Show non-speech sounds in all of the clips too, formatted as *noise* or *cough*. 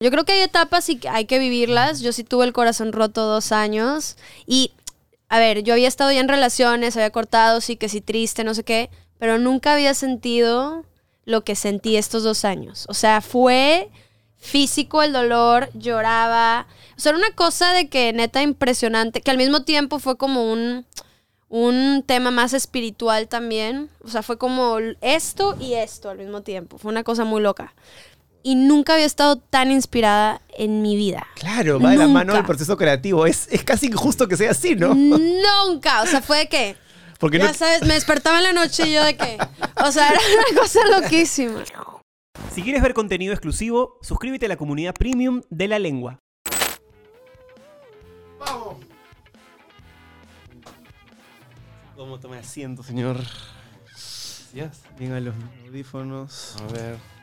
Yo creo que hay etapas y hay que vivirlas. Yo sí tuve el corazón roto dos años y, a ver, yo había estado ya en relaciones, había cortado, sí que sí triste, no sé qué, pero nunca había sentido lo que sentí estos dos años. O sea, fue físico el dolor, lloraba. O sea, era una cosa de que neta impresionante, que al mismo tiempo fue como un, un tema más espiritual también. O sea, fue como esto y esto al mismo tiempo. Fue una cosa muy loca. Y nunca había estado tan inspirada en mi vida. Claro, va de la mano del proceso creativo. Es, es casi injusto que sea así, ¿no? Nunca. O sea, fue de que. Porque ya no, sabes, me despertaba en la noche y yo de que. O sea, era una cosa loquísima. Si quieres ver contenido exclusivo, suscríbete a la comunidad premium de la lengua. ¡Vamos! ¿Cómo tome asiento, señor? Yes. Venga los audífonos. A ver.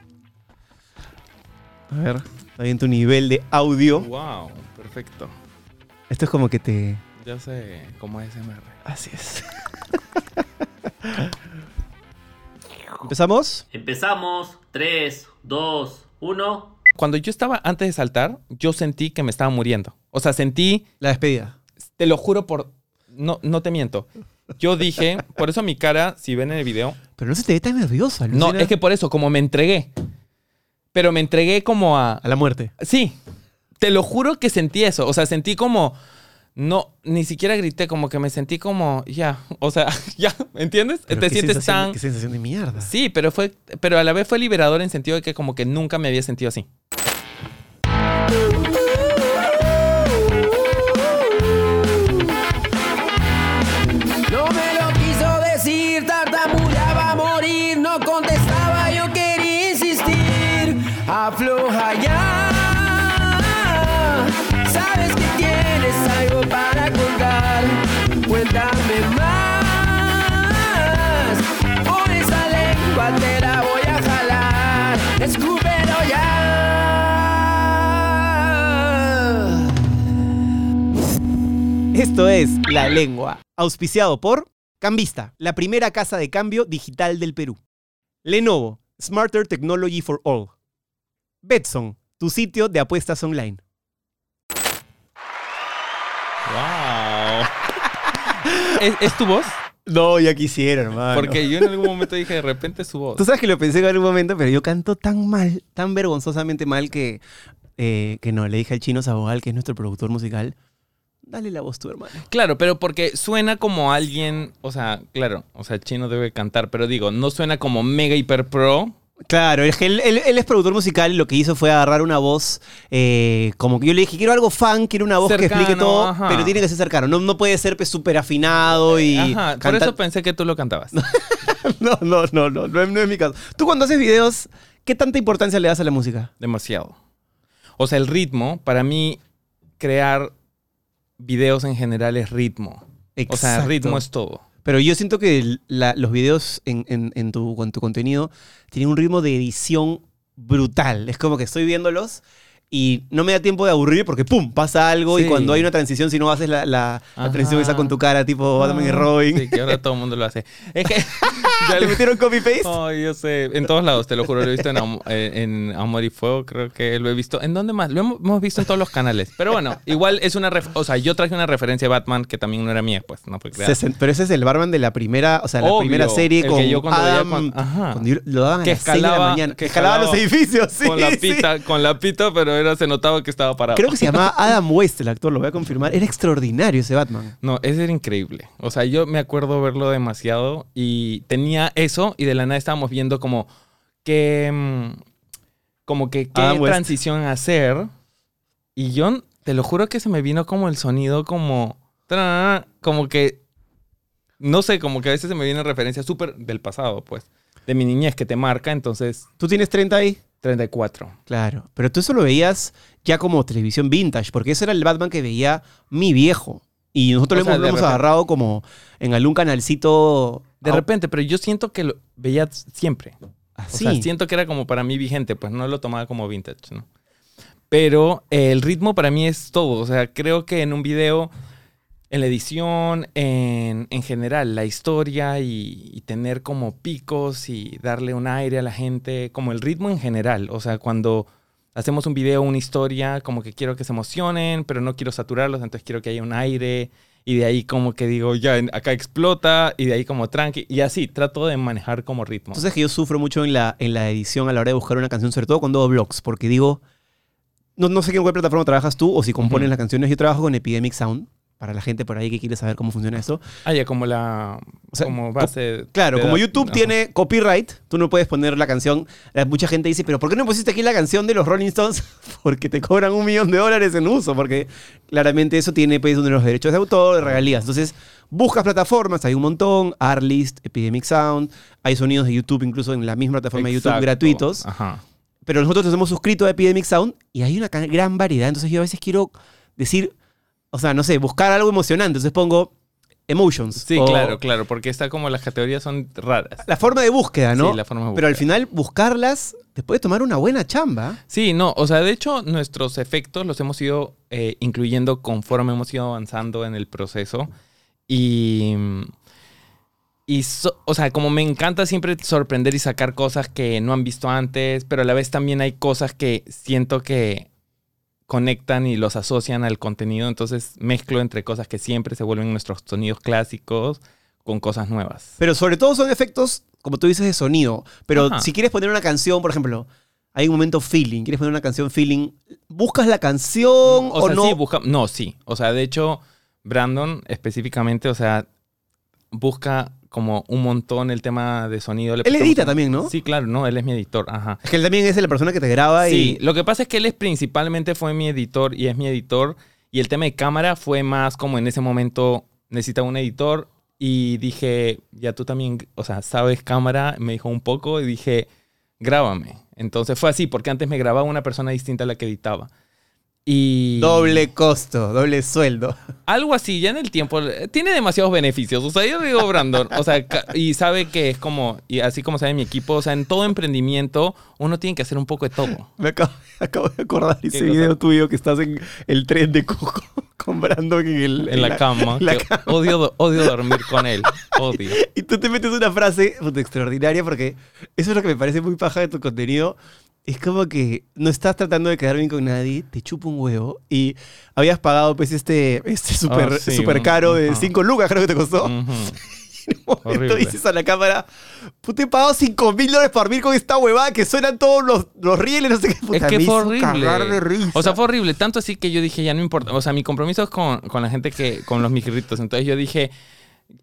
A ver, está bien tu nivel de audio. Wow, perfecto. Esto es como que te... Ya sé cómo es SMR. Así es. ¿Empezamos? Empezamos. 3, 2, 1. Cuando yo estaba antes de saltar, yo sentí que me estaba muriendo. O sea, sentí, La despedida. te lo juro por... No, no te miento. Yo dije, por eso mi cara, si ven en el video, Pero no se te ve tan nerviosa, no, Lucina. es que por eso, como me entregué. Pero me entregué como a... A la muerte. Sí, te lo juro que sentí eso. O sea, sentí como. No, ni siquiera grité, como que me sentí como. Ya, o sea, *laughs* ya, ¿entiendes? Pero Te sientes tan. Qué sensación de mierda. Sí, pero fue. Pero a la vez fue liberador en sentido de que como que nunca me había sentido así. Esto es La Lengua, auspiciado por Cambista, la primera casa de cambio digital del Perú. Lenovo, Smarter Technology for All. Betson, tu sitio de apuestas online. ¡Wow! *laughs* ¿Es, es tu voz? No, ya quisiera, hermano. Porque yo en algún momento dije, de repente es su voz. Tú sabes que lo pensé en algún momento, pero yo canto tan mal, tan vergonzosamente mal que, eh, que no, le dije al chino Sabogal, que es nuestro productor musical, dale la voz tú, hermano. Claro, pero porque suena como alguien, o sea, claro, o sea, chino debe cantar, pero digo, no suena como mega hiper pro. Claro, es que él, él- él es productor musical y lo que hizo fue agarrar una voz, eh, como que yo le dije, quiero algo fan, quiero una voz que explique todo, ajá. pero tiene que ser cercano, no, no puede ser pues, súper afinado y Ajá, por eso pensé que tú lo cantabas. *laughs* no, no, no, no, no, no es mi caso. Tú cuando haces videos, ¿qué tanta importancia le das a la música? Demasiado. O sea, el ritmo, para mí, crear videos en general es ritmo. O sea, Exacto. ritmo es todo. Pero yo siento que la- los videos en, en- en tu, en tu contenido tienen un ritmo de edición brutal. Es como que estoy viéndolos y no me da tiempo de aburrir porque ¡pum! pasa algo y cuando hay una transición, si no haces la, la, la transición esa con tu cara tipo Batman y Ah, Robin, Sí, que ahora todo el mundo lo hace. Es que. *laughs* *laughs* ya ¿le metieron copy-paste? Ay, yo sé. En todos lados, te lo juro. Lo he visto en, Am- eh, en Amor y Fuego, creo que lo he visto. ¿En dónde más? Lo hemos, visto en todos los canales. Pero bueno, igual es una... o sea, yo traje una referencia de Batman que también no era mía, pues, no fue creada. Pero ese es el Batman de la primera, o sea, la Obvio, primera serie con que yo cuando Adam, cuando- ajá. cuando lo daban a Que las seis de la escalaba- mañana. que escalaba los escalaba edificios, sí, con la sí. pita, con la pita, pero era, se notaba que estaba parado. Creo que se llamaba Adam West, el actor, lo voy a confirmar. Era extraordinario ese Batman. No, ese era increíble. O sea, yo me acuerdo verlo demasiado y tenía eso y de la nada estábamos viendo como que... mm, Como que qué Adam West. transición hacer. Y yo, te lo juro que se me vino como el sonido como... Como que... No sé, como que a veces se me viene referencia súper del pasado, pues. De mi niñez que te marca, entonces... ¿Tú tienes 30 ahí? 34. Claro, pero tú eso lo veías ya como televisión vintage, porque ese era el Batman que veía mi viejo. Y nosotros O lo sea, hemos, lo hemos agarrado como en algún canalcito. De repente, pero yo siento que lo veía siempre. O así. sea, siento que era como para mí vigente, pues no lo tomaba como vintage, ¿no? Pero eh, el ritmo para mí es todo. O sea, creo que en un video, en la edición, en, en general, la historia y, y tener como picos y darle un aire a la gente, como el ritmo en general. O sea, cuando hacemos un video, una historia, como que quiero que se emocionen, pero no quiero saturarlos, entonces quiero que haya un aire. Y de ahí como que digo, ya acá explota, y de ahí como tranqui. Y así, trato de manejar como ritmo. Entonces que yo sufro mucho en la, en la edición a la hora de buscar una canción, sobre todo cuando hago vlogs, porque digo, no, no sé en qué plataforma trabajas tú o si compones las canciones. Yo trabajo con Epidemic Sound, para la gente por ahí que quiere saber cómo funciona eso. Ah, ya, como la O sea, como co- base. Claro, de como YouTube Ajá. tiene copyright, tú no puedes poner la canción. Mucha gente dice, pero ¿por qué no pusiste aquí la canción de los Rolling Stones? *laughs* Porque te cobran un millón de dólares en uso, porque claramente eso tiene pues uno de los derechos de autor, de regalías. Entonces, buscas plataformas, hay un montón, Artlist, Epidemic Sound, hay sonidos de YouTube incluso en la misma plataforma de YouTube Exacto. gratuitos. Ajá. Pero nosotros nos hemos suscrito a Epidemic Sound y hay una gran variedad. Entonces yo a veces quiero decir, o sea, no sé, buscar algo emocionante. Entonces pongo Emotions. Sí, o claro, claro, porque está como las categorías son raras. La forma de búsqueda, ¿no? Sí, la forma de Pero al búsqueda. final buscarlas te puede tomar una buena chamba. Sí, no, o sea, de hecho, nuestros efectos los hemos ido eh, incluyendo conforme hemos ido avanzando en el proceso. Y. Y, so- o sea, como me encanta siempre sorprender y sacar cosas que no han visto antes, pero a la vez también hay cosas que siento que conectan y los asocian al contenido. Entonces mezclo entre cosas que siempre se vuelven nuestros sonidos clásicos con cosas nuevas. Pero sobre todo son efectos, como tú dices, de sonido. Pero Ajá. si quieres poner una canción, por ejemplo, hay un momento feeling, quieres poner una canción feeling, ¿buscas la canción o, O sea, no? sí, busca. No, sí. O sea, de hecho, Brandon específicamente, o sea, busca como un montón el tema de sonido. Le Él edita un- también, ¿no? Sí, claro, no, él es mi editor, ajá. Es que él también es la persona que te graba Sí, y... lo que pasa es que él es principalmente fue mi editor y es mi editor. Y el tema de cámara fue más como en ese momento necesitaba un editor. Y dije, ya tú también, o sea, sabes cámara. Me dijo un poco y dije, grábame. Entonces fue así, porque antes me grababa una persona distinta a la que editaba. Y. Doble costo, doble sueldo. Algo así, ya en el tiempo. Tiene demasiados beneficios. O sea, yo digo Brandon. O sea, y sabe que es como. Y así como sabe mi equipo. O sea, en todo emprendimiento, uno tiene que hacer un poco de todo. Me acabo, *laughs* acabo de acordar ese cosa? video tuyo que estás en el tren de Coco *laughs* con Brandon en, el, En la cama. en la que cama. Odio, odio dormir con él. Odio. *laughs* Y tú te metes una frase extraordinaria porque eso es lo que me parece muy paja de tu contenido. Es como que no estás tratando de quedar bien con nadie, te chupa un huevo y habías pagado pues este este súper Ah, sí, súper un- caro de ajá. 5 lucas creo que te costó. *laughs* Y en un momento dices a la cámara, puta he pagado 5 mil dólares para dormir con esta huevada que suenan todos los, los rieles, no sé qué. Puta, Es que fue horrible. de. O sea, fue horrible. Tanto así que yo dije, ya no importa. O sea, mi compromiso es con, con la gente que, con los mijirritos. Entonces yo dije,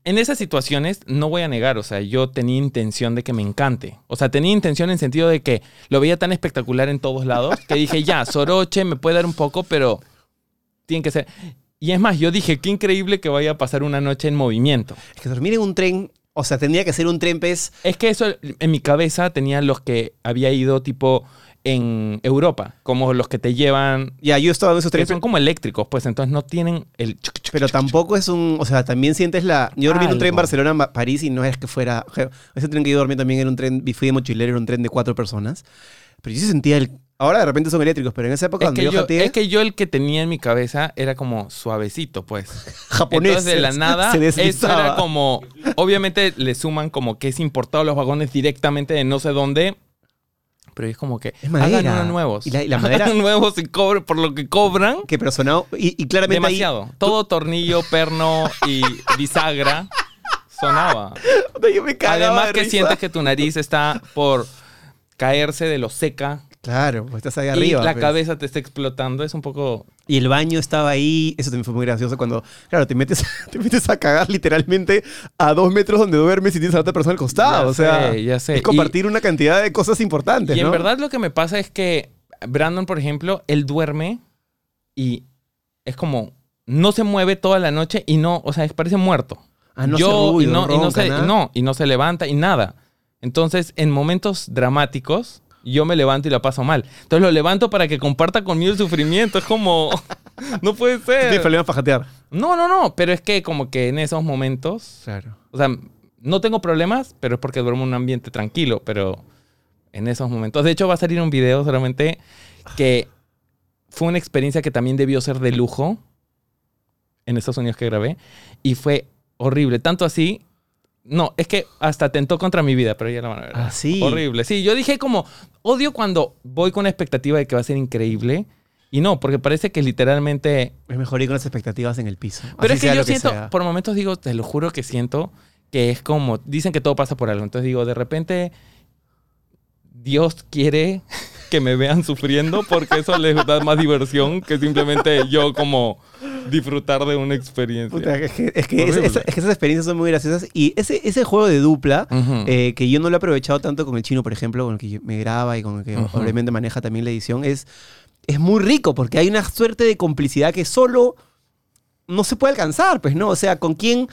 en esas situaciones no voy a negar. O sea, yo tenía intención de que me encante. O sea, tenía intención en sentido de que lo veía tan espectacular en todos lados que dije, ya, Soroche me puede dar un poco, pero tiene que ser. Y es más, yo dije, qué increíble que vaya a pasar una noche en movimiento. Es que dormir en un tren, o sea, tendría que ser un tren pues Es que eso en mi cabeza tenía los que había ido tipo en Europa, como los que te llevan Ya, yo he estado en esos trenes, son como eléctricos, pues entonces no tienen el... pero tampoco es un. O sea, también sientes la. Yo dormí en un tren. Barcelona-París y no es que fuera. Ese tren que yo dormí también era un tren. Fui de mochilero, era un tren de cuatro personas. Pero yo sentía el. Ahora de repente son eléctricos, pero en esa época Es cuando que, yo, jateé, es que yo el que tenía en mi cabeza era como suavecito, pues. *laughs* japonés. Entonces de la *laughs* nada, se eso era como... Obviamente le suman como que es importado los vagones directamente de no sé dónde. Pero es como que Es madera. hagan unos nuevos. Y la- y la Hagan madera- *laughs* nuevos y cobren por lo que cobran. Que pero sonaba. Y, y claramente ahí- Demasiado. Todo tornillo, perno y bisagra sonaba. *laughs* yo me Además de que sientes que tu nariz está por caerse de lo seca Claro, pues estás ahí y arriba. la pues. cabeza te está explotando. Es un poco... Y el baño estaba ahí. Eso también fue muy gracioso cuando, claro, te metes, *laughs* te metes a cagar literalmente a dos metros donde duermes y tienes a la otra persona al costado. Ya o sea, sé, ya sé. es compartir una cantidad de cosas importantes. Y en ¿no? verdad lo que me pasa es que Brandon, por ejemplo, él duerme y es como... No se mueve toda la noche y no... O sea, parece muerto. Ah, no Yo ruido, y no, y no ronca, se, no, y no se levanta y nada. Entonces, en momentos dramáticos, yo me levanto y la paso mal. Entonces lo levanto para que comparta conmigo el sufrimiento. Es como, *laughs* no puede Tienes ser. problemas para jatear. No, no, no, pero es que como que en esos momentos, Claro. o sea, no tengo problemas, pero es porque duermo en un ambiente tranquilo, pero en esos momentos. De hecho, va a salir un video solamente que fue una experiencia que también debió ser de lujo en Estados Unidos que grabé y fue horrible. Tanto así, No, es que hasta tentó contra mi vida, pero ya la van a ver. Ah, sí. Horrible. Sí, yo dije como, odio cuando voy con la expectativa de que va a ser increíble. Y no, porque parece que literalmente... Es mejor ir con las expectativas en el piso. Pero Así es que yo siento, sea. por momentos digo, te lo juro que siento que es como, dicen que todo pasa por algo. Entonces digo, de repente Dios quiere *laughs* que me vean sufriendo porque eso les da más diversión que simplemente yo como disfrutar de una experiencia. Puta, es que, es que Horrible. esa- es que esas experiencias son muy graciosas. Y ese, ese juego de dupla, eh, que yo no lo he aprovechado tanto con el chino, por ejemplo, con el que me graba y con el que Ujú. obviamente maneja también la edición, es, es muy rico porque hay una suerte de complicidad que solo no se puede alcanzar, pues, ¿no? O sea, con quién...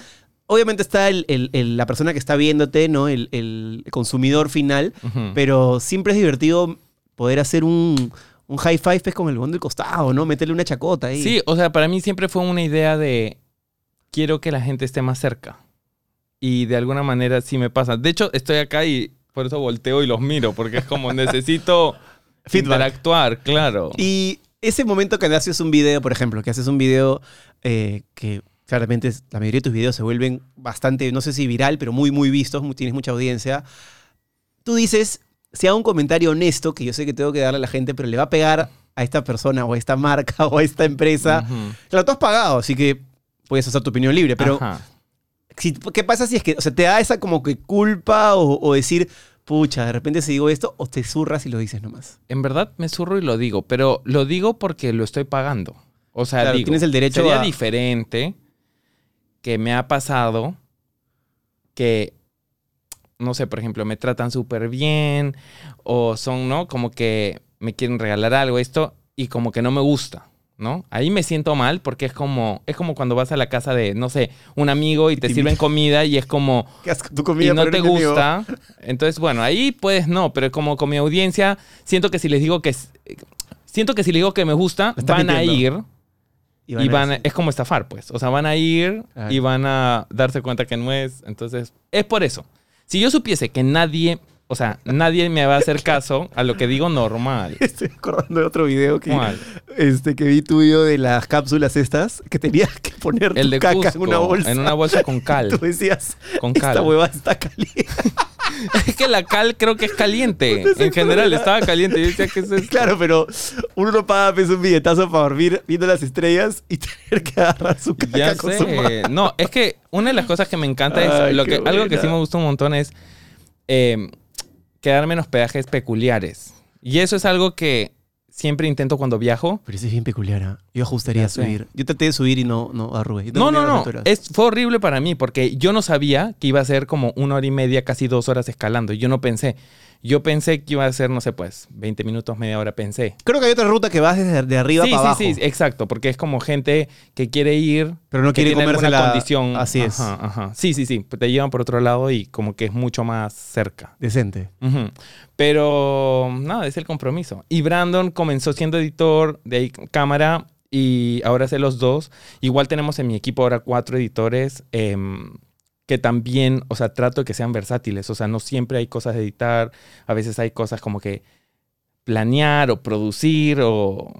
Obviamente está el- el- el- la persona que está viéndote, ¿no? El, el consumidor final, pero siempre es divertido poder hacer un, un high five pues, con el bond del costado, ¿no? Meterle una chacota ahí. Sí, o sea, para mí siempre fue una idea de quiero que la gente esté más cerca. Y de alguna manera sí me pasa. De hecho, estoy acá y por eso volteo y los miro, porque es como necesito *laughs* Feedback. interactuar, claro. Y ese momento que haces un video, por ejemplo, que haces un video eh, que claramente es- la mayoría de tus videos se vuelven bastante, no sé si viral, pero muy, muy vistos, tienes mucha audiencia. Tú dices, si hago un comentario honesto, que yo sé que tengo que darle a la gente, pero le va a pegar a esta persona o a esta marca *laughs* o a esta empresa. Ujú. Claro, tú has pagado, así que puedes hacer tu opinión libre, pero Ajá. si- ¿qué pasa si es que, o sea, te da esa como que culpa o, o decir, pucha, de repente si digo esto, o te zurras y lo dices nomás? En verdad me zurro y lo digo, pero lo digo porque lo estoy pagando. O sea, Claro, digo, tienes el derecho sería a- diferente que me ha pasado que, no sé, por ejemplo, me tratan súper bien o son, ¿no? Como que me quieren regalar algo, esto, y como que no me gusta, ¿no? Ahí me siento mal porque es como, es como cuando vas a la casa de, no sé, un amigo y te sirven comida y es como, *laughs* ¿Qué asco, tu y comida, no te amigo. gusta. *laughs* Entonces, bueno, ahí pues no, pero como con mi audiencia, siento que si les digo que siento que si les digo que me gusta, van a ir y van, a- es como estafar, pues. O sea, van a ir Claro. y van a darse cuenta que no es. Entonces, es por eso. Si yo supiese que nadie, o sea, nadie me va a hacer caso a lo que digo normal. *laughs* Estoy acordando de otro video que, ¿Cuál? este, que vi tuyo de las cápsulas estas, que tenías que poner El tu de caca Cusco, en una bolsa. en una bolsa con cal. *laughs* Tú decías, Con esta hueva está caliente. *laughs* Es que la cal creo que es caliente. *laughs* En general, estaba caliente. Yo decía que es *laughs* esto? Claro, pero uno no paga pues, un billetazo para dormir viendo las estrellas y tener que agarrar su caca Ya con su mano. No, es que una de las cosas que me encanta es Ay, lo qué que, algo que sí me gusta un montón es eh, quedarme en hospedajes peculiares. Y eso es algo que siempre intento cuando viajo. Pero eso es bien peculiar, ¿ah? Yo ajustaría subir. Yo traté de subir y no, no arrugué. Tengo No, no, no. Es, fue horrible para mí porque yo no sabía que iba a ser como una hora y media, casi dos horas escalando. Yo no pensé. Yo pensé que iba a ser, no sé, pues, 20 minutos, media hora, pensé. Creo que hay otra ruta que vas desde de arriba Sí, para sí, abajo. sí, exacto, porque es como gente que quiere ir, Pero no que quiere tiene comerse la condición. Así es. Ajá, ajá. Sí, sí, sí. Te llevan por otro lado y como que es mucho más cerca. Decente. Pero nada, es el compromiso. Y Brandon comenzó siendo editor, de ahí cámara, y ahora hace los dos. Igual tenemos en mi equipo ahora cuatro editores em, que también, o sea, trato de que sean versátiles. O sea, no siempre hay cosas de editar, a veces hay cosas como que planear o producir o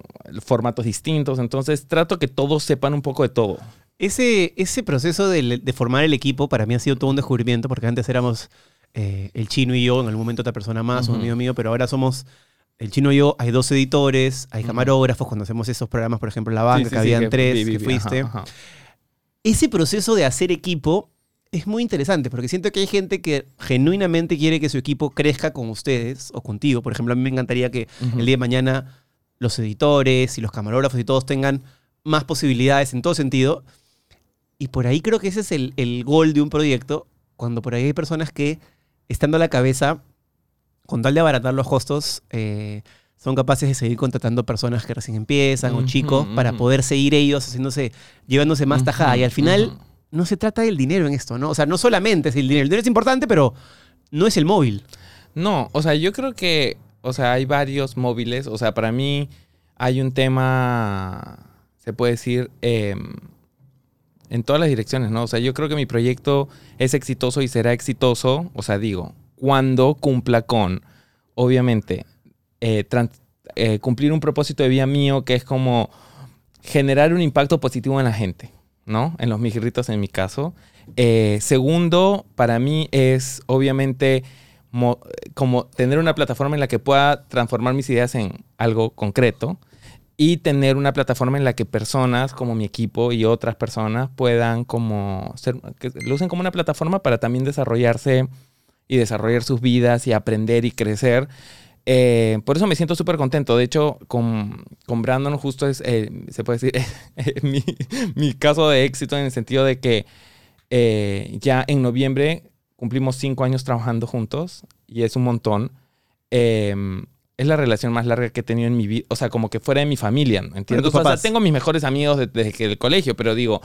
formatos distintos. Entonces trato que todos sepan un poco de todo. Ese, ese proceso de, de formar el equipo para mí ha sido todo un descubrimiento porque antes éramos eh, el chino y yo, en algún momento otra persona más, un amigo mío, pero ahora somos el chino y yo, hay dos editores, hay camarógrafos, cuando hacemos esos programas, por ejemplo, La Banca, Sí, sí, que sí, habían que tres, vi, vi, que fuiste. ajá, ajá. Ese proceso de hacer equipo es muy interesante porque siento que hay gente que genuinamente quiere que su equipo crezca con ustedes o contigo. Por ejemplo, a mí me encantaría que Ujú. el día de mañana los editores y los camarógrafos y todos tengan más posibilidades en todo sentido. Y por ahí creo que ese es el, el gol de un proyecto, cuando por ahí hay personas que, estando a la cabeza, con tal de abaratar los costos, eh, son capaces de seguir contratando personas que recién empiezan o Ujú, chicos para ujú. poder seguir ellos haciéndose, llevándose más tajada. Y al final. No se trata del dinero en esto, ¿no? O sea, no solamente es el dinero. El dinero es importante, pero no es el móvil. No, o sea, yo creo que, o sea, hay varios móviles. O sea, para mí hay un tema, se puede decir, em, en todas las direcciones, ¿no? O sea, yo creo que mi proyecto es exitoso y será exitoso, o sea, digo, cuando cumpla con, obviamente, eh, eh, cumplir un propósito de vida mío que es como generar un impacto positivo en la gente, ¿no? En los mijirritos en mi caso. Eh, segundo, para mí es obviamente mo- como tener una plataforma en la que pueda transformar mis ideas en algo concreto y tener una plataforma en la que personas como mi equipo y otras personas puedan como ser, que lo usen como una plataforma para también desarrollarse y desarrollar sus vidas y aprender y crecer. Eh, por eso me siento súper contento. De hecho, con, con Brandon justo es, eh, se puede decir, *laughs* mi, mi caso de éxito en el sentido de que eh, ya en noviembre cumplimos cinco años trabajando juntos y es un montón. Eh, es la relación más larga que he tenido en mi vida, o sea, como que fuera de mi familia. ¿entiendes? O sea, tengo mis mejores amigos de- desde que el colegio, pero digo,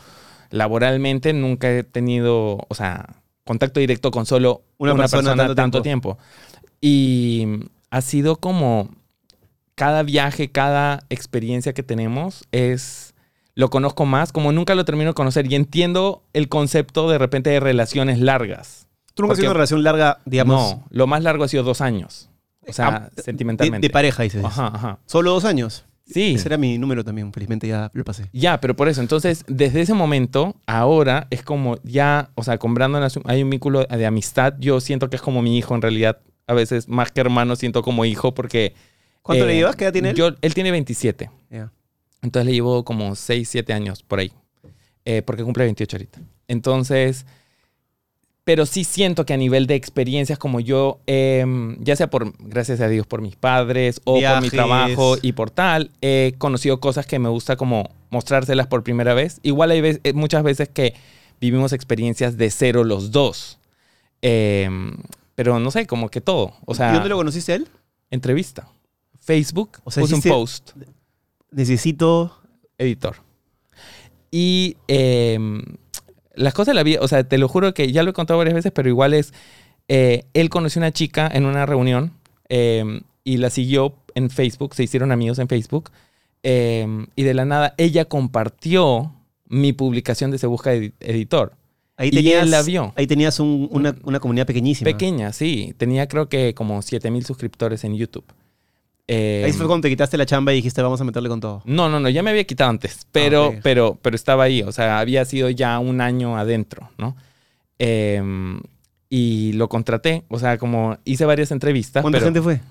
laboralmente nunca he tenido, o sea, contacto directo con solo Una una, persona persona, tanto tanto, tiempo. Y ha sido como cada viaje, cada experiencia que tenemos es lo conozco más, como nunca lo termino de conocer y entiendo el concepto de repente de relaciones largas. Tú nunca has tenido una relación larga, digamos, no, lo más largo ha sido dos años. O sea, ah, de, sentimentalmente. de pareja, dices. Ajá, ajá. Solo dos años. Sí. Ese era mi número también, felizmente ya lo pasé. Ya, pero por eso, entonces, desde ese momento, ahora es como ya, o sea, con Brandon hay un vínculo de amistad. Yo siento que es como mi hijo, en realidad. A veces, más que hermano, siento como hijo porque... ¿Cuánto eh, le llevas? ¿Qué edad tiene él? Yo, él tiene 27. Ya. Entonces le llevo como 6, 7 años por ahí. Eh, porque cumple 28 ahorita. Entonces, pero sí siento que a nivel de experiencias como yo, em, ya sea por, gracias a Dios, por mis padres o por Viajes. mi trabajo y por tal, he conocido cosas que me gusta como mostrárselas por primera vez. Igual hay vez- eh, muchas veces que vivimos experiencias de cero los dos. Em, pero no sé, como que todo. O sea, ¿Y dónde lo conociste a él? entrevista. Facebook, O sea, puse un post Necesito... editor. Y em, las cosas de la vida, o sea, te lo juro que ya lo he contado varias veces, pero igual es, eh, él conoció una chica en una reunión em, y la siguió en Facebook, se hicieron amigos en Facebook, em, y de la nada ella compartió mi publicación de Se Busca Edi- Editor. Ahí tenías, vio. Ahí tenías un- una, una comunidad pequeñísima. Pequeña, sí. Tenía creo que como 7000 suscriptores en YouTube. Ahí Em, fue cuando te quitaste la chamba y dijiste, vamos a meterle con todo. No, no, no, ya me había quitado antes, pero, ok. pero, pero estaba ahí, o sea, había sido ya un año adentro, ¿no? Em, y lo contraté, o sea, como hice varias entrevistas, ¿Cuánta pero gente fue?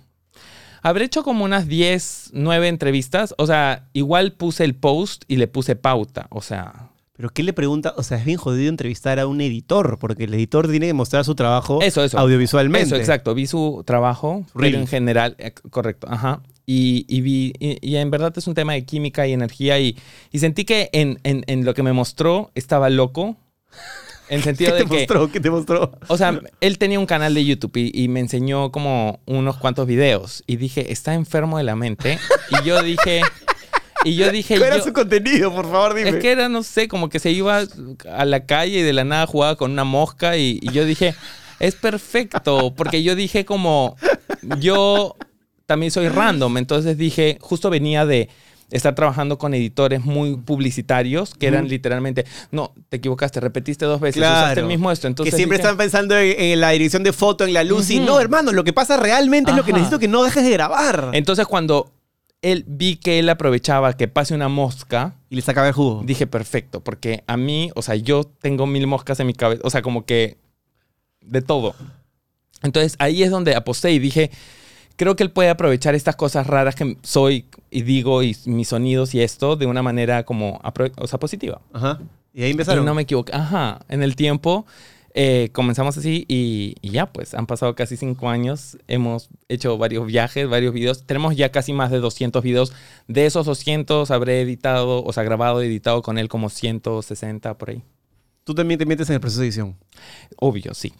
habré hecho como unas 10, 9 entrevistas, o sea, igual puse el post y le puse pauta, o sea, ¿Pero qué le pregunta? O sea, es bien jodido entrevistar a un editor, porque el editor tiene que mostrar su trabajo Eso, eso. audiovisualmente. Eso, exacto. Vi su trabajo, en general, eh, correcto, ajá. Y, y vi, y, y en verdad es un tema de química y energía y, y sentí que en, en- en lo que me mostró estaba loco. En *laughs* ¿Qué sentido te de que, mostró? ¿Qué te mostró? o sea, él tenía un canal de YouTube y, y me enseñó como unos cuantos videos y dije, está enfermo de la mente. Y yo dije, y yo dije, ¿Cuál era yo- su contenido? Por favor, dime. es que era, no sé, como que se iba a la calle y de la nada jugaba con una mosca y, y yo dije, es perfecto, porque yo dije como, yo también soy random, entonces dije, justo venía de estar trabajando con editores muy publicitarios que eran literalmente, no, te equivocaste, repetiste dos veces, Claro. usaste el mismo esto, entonces que siempre dije, están pensando en, en la dirección de foto, en la luz. Y no, hermano, lo que pasa realmente es lo que necesito que no dejes de grabar. Entonces cuando él vi que él aprovechaba que pase una mosca, y le sacaba el jugo. Dije, perfecto, porque a mí, o sea, yo tengo mil moscas en mi cabeza, o sea, como que de todo. Entonces ahí es donde aposté y dije, creo que él puede aprovechar estas cosas raras que soy y digo y mis sonidos y esto de una manera como, o sea, positiva. Ajá. Y ahí Y empezaron. no me equivoqué. Ajá, en el tiempo eh, comenzamos así y, y ya, pues han pasado casi cinco años. Hemos hecho varios viajes, varios videos. Tenemos ya casi más de 200 videos. De esos 200 habré editado, o sea, grabado y editado con él como 160 por ahí. Tú también te metes en el proceso de edición. Obvio, sí.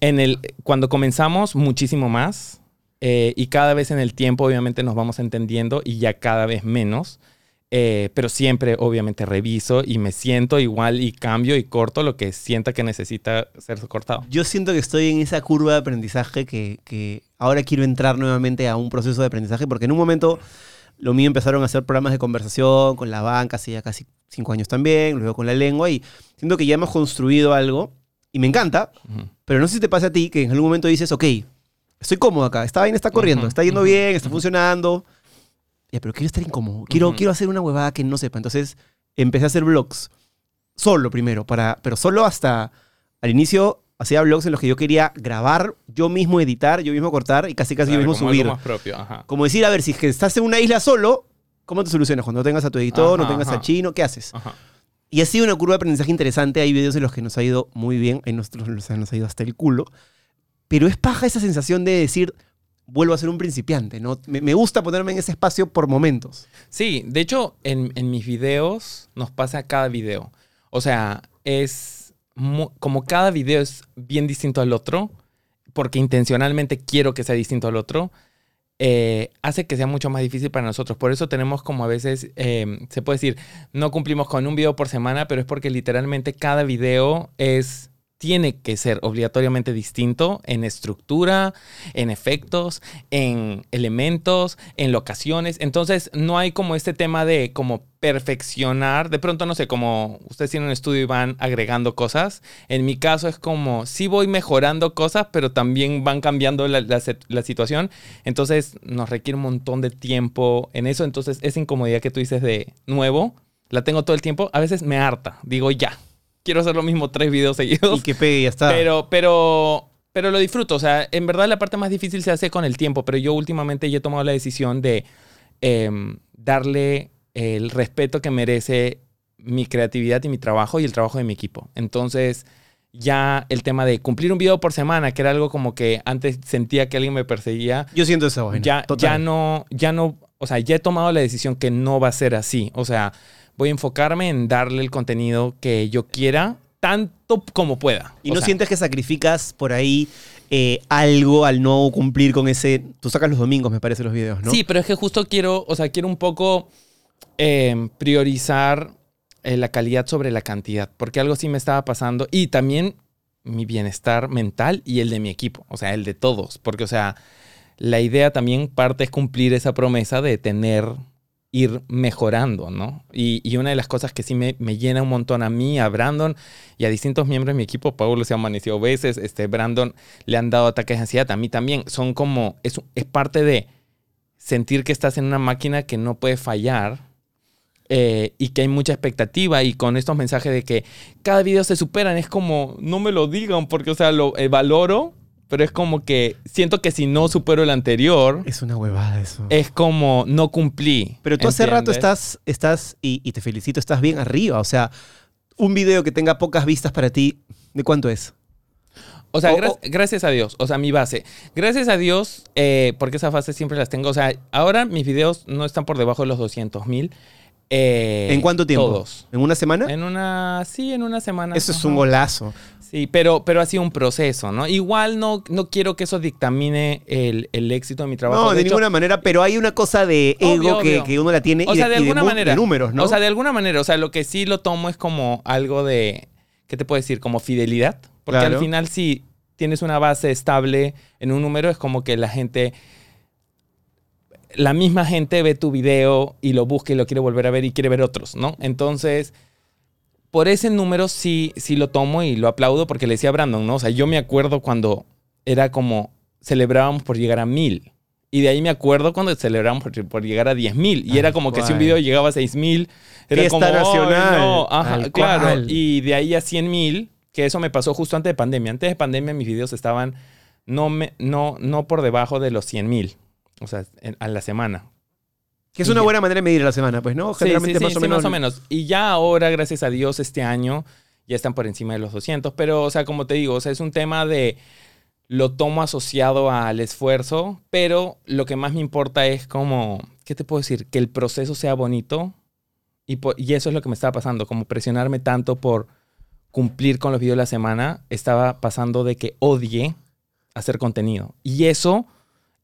En el, cuando comenzamos, muchísimo más. eh, y cada vez en el tiempo, obviamente, nos vamos entendiendo y ya cada vez menos. Eh, pero siempre, obviamente, reviso y me siento igual y cambio y corto lo que sienta que necesita ser cortado. Yo siento que estoy en esa curva de aprendizaje que, que ahora quiero entrar nuevamente a un proceso de aprendizaje porque en un momento lo mío empezaron a hacer programas de conversación con la banca, hace ya casi cinco años también, luego con la lengua y siento que ya hemos construido algo y me encanta, Ujú. pero no sé si te pasa a ti que en algún momento dices, ok, estoy cómodo acá, esta vaina está corriendo, Ujú, está yendo bien, está funcionando, ya, pero quiero estar incómodo, quiero, quiero hacer una huevada que no sepa. Entonces empecé a hacer vlogs solo primero, para, pero solo hasta al inicio hacía blogs en los que yo quería grabar, yo mismo editar, yo mismo cortar y casi casi Claro, yo mismo como algo subir. más propio, ajá. Como decir, a ver, si es que estás en una isla solo, ¿cómo te solucionas? Cuando no tengas a tu editor, no tengas ajá. a Chino, ¿qué haces? Y ha sido una curva de aprendizaje interesante. Hay videos en los que nos ha ido muy bien, en nosotros nos nos ha ido hasta el culo. Pero es paja esa sensación de decir, vuelvo a ser un principiante, ¿no? Me, me gusta ponerme en ese espacio por momentos. Sí, de hecho, en, en mis videos nos pasa cada video. O sea, es como cada video es bien distinto al otro, porque intencionalmente quiero que sea distinto al otro, eh, hace que sea mucho más difícil para nosotros. Por eso tenemos como a veces, eh, se puede decir, no cumplimos con un video por semana, pero es porque literalmente cada video es tiene que ser obligatoriamente distinto en estructura, en efectos, en elementos, en locaciones. Entonces, no hay como este tema de como perfeccionar. De pronto, no sé, como ustedes tienen un estudio y van agregando cosas. En mi caso es como, sí voy mejorando cosas, pero también van cambiando la, la situación. Entonces, nos requiere un montón de tiempo en eso. Entonces, esa incomodidad que tú dices de nuevo, la tengo todo el tiempo. A veces me harta. Digo, ya, quiero hacer lo mismo tres videos seguidos. Y que pegue y ya está. Pero, pero, pero lo disfruto. O sea, en verdad la parte más difícil se hace con el tiempo. Pero yo últimamente ya he tomado la decisión de em, darle el respeto que merece mi creatividad y mi trabajo y el trabajo de mi equipo. Entonces, ya el tema de cumplir un video por semana, que era algo como que antes sentía que alguien me perseguía, Yo siento esa vaina. ya, total. ya no, ya no, o sea, ya he tomado la decisión que no va a ser así. O sea, voy a enfocarme en darle el contenido que yo quiera, tanto como pueda. ¿Y O no sea, sientes que sacrificas por ahí eh, algo al no cumplir con ese... Tú sacas los domingos, me parece, los videos, ¿no? Sí, pero es que justo quiero, o sea, quiero un poco eh, priorizar eh, la calidad sobre la cantidad, porque algo sí me estaba pasando y también mi bienestar mental y el de mi equipo, o sea, el de todos, porque, o sea, la idea también parte es cumplir esa promesa de tener, ir mejorando, ¿no? Y, y una de las cosas que sí me, me llena un montón a mí, a Brandon y a distintos miembros de mi equipo, Paulo se ha amanecido veces, este, Brandon le han dado ataques de ansiedad, a mí también, son como, es, es parte de sentir que estás en una máquina que no puede fallar eh, y que hay mucha expectativa y con estos mensajes de que cada video se superan, es como, no me lo digan porque, o sea, lo eh, valoro, pero es como que siento que si no supero el anterior, Es una huevada eso. es como no cumplí. Pero tú hace rato ¿entiendes? estás, estás y, y te felicito, estás bien arriba. O sea, un video que tenga pocas vistas para ti, ¿de cuánto es? O sea, gra- gracias a Dios. O sea, mi base. Gracias a Dios, eh, porque esa fase siempre las tengo. O sea, ahora mis videos no están por debajo de los 200 mil. ¿En cuánto tiempo? Todos. ¿En una semana? En una, sí, en una semana. Eso es un golazo. Sí, pero, pero ha sido un proceso, ¿no? Igual no, no quiero que eso dictamine el, el éxito de mi trabajo. No, de, hecho, ninguna manera, pero hay una cosa de ego Obvio, que, obvio. que uno la tiene O y, sea, de, de y de alguna manera. de números, ¿no? O sea, de alguna manera. O sea, lo que sí lo tomo es como algo de. ¿Qué te puedo decir? Como fidelidad. Porque Claro. al final, si tienes una base estable en un número, es como que la gente. La misma gente ve tu video y lo busca y lo quiere volver a ver y quiere ver otros, ¿no? Entonces. Por ese número sí, sí lo tomo y lo aplaudo porque le decía a Brandon, ¿no? O sea, yo me acuerdo cuando era como celebrábamos por llegar a mil. Y de ahí me acuerdo cuando celebramos por, por llegar a 10 mil. Y Tal era como que si un video llegaba a 6 mil, era Fiesta como, "Ay, nacional". no". Ajá, claro. cual. Y de ahí a 100 mil, que eso me pasó justo antes de pandemia. Antes de pandemia mis videos estaban no, me, no, no por debajo de los 100 mil. O sea, en- a la semana. Que es y una ya. buena manera de medir la semana, pues, ¿no? Sí, Generalmente sí, más, sí, o sí, menos, más o menos. Y ya ahora, gracias a Dios, este año ya están por encima de los 200. Pero, o sea, como te digo, o sea, es un tema de lo tomo asociado al esfuerzo, pero lo que más me importa es como, ¿qué te puedo decir? Que el proceso sea bonito. Y, y eso es lo que me estaba pasando, como presionarme tanto por cumplir con los videos de la semana, estaba pasando de que odie hacer contenido. Y eso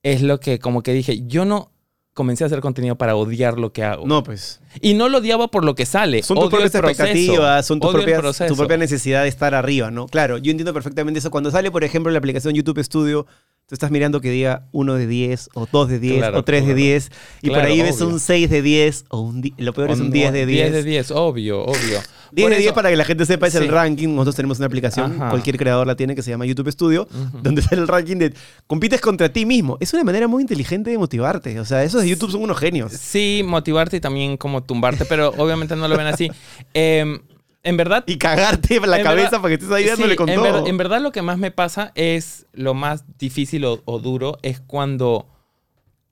es lo que como que dije, yo no comencé a hacer contenido para odiar lo que hago. No, pues. Y no lo odiaba por lo que sale. Son tus propias expectativas, son tus propias, tu propia necesidad de estar arriba, ¿no? Claro, yo entiendo perfectamente eso. Cuando sale, por ejemplo, la aplicación YouTube Studio, tú estás mirando que diga 1 de 10, o 2 de 10, Claro, o 3 de claro. 10, y por Claro, ahí ves obvio. un 6 de 10, o un lo peor es un 10 de 10. 10 de 10, obvio, obvio. 10 Por de 10 eso- para que la gente sepa es el Sí. ranking. Nosotros tenemos una aplicación, Ajá. cualquier creador la tiene, que se llama YouTube Studio, Ujú. donde sale el ranking de compites contra ti mismo. Es una manera muy inteligente de motivarte. O sea, esos de YouTube son unos genios. Sí, motivarte y también como tumbarte, pero obviamente no lo ven así. *laughs* Em, en verdad... Y cagarte la cabeza verdad- para que estés ahí dándole Sí, con en, todo. ver- en verdad lo que más me pasa es lo más difícil o, o duro es cuando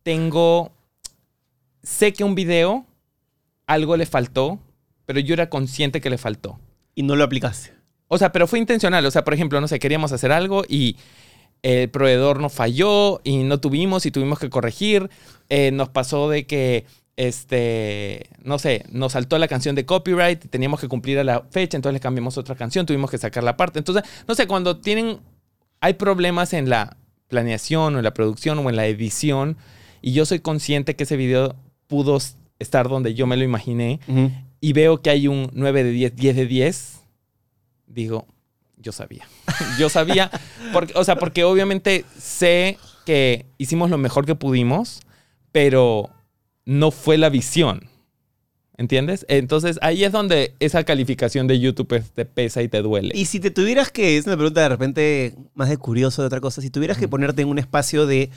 tengo, sé que un video algo le faltó, pero yo era consciente que le faltó. Y no lo aplicaste. O sea, pero fue intencional. O sea, por ejemplo, no sé, queríamos hacer algo y el proveedor nos falló y no tuvimos y tuvimos que corregir. Eh, nos pasó de que, este, no sé, nos saltó la canción de copyright teníamos que cumplir a la fecha, entonces le cambiamos otra canción, tuvimos que sacar la parte. Entonces, no sé, cuando tienen, hay problemas en la planeación o en la producción o en la edición y yo soy consciente que ese video pudo estar donde yo me lo imaginé y veo que hay un 9 de 10, 10 de 10, digo, yo sabía. *laughs* yo sabía, porque, o sea, porque obviamente sé que hicimos lo mejor que pudimos, pero no fue la visión. ¿Entiendes? Entonces ahí es donde esa calificación de YouTube te pesa y te duele. Y si te tuvieras que, es una pregunta de repente más de curioso de otra cosa, si tuvieras que ponerte en un espacio de,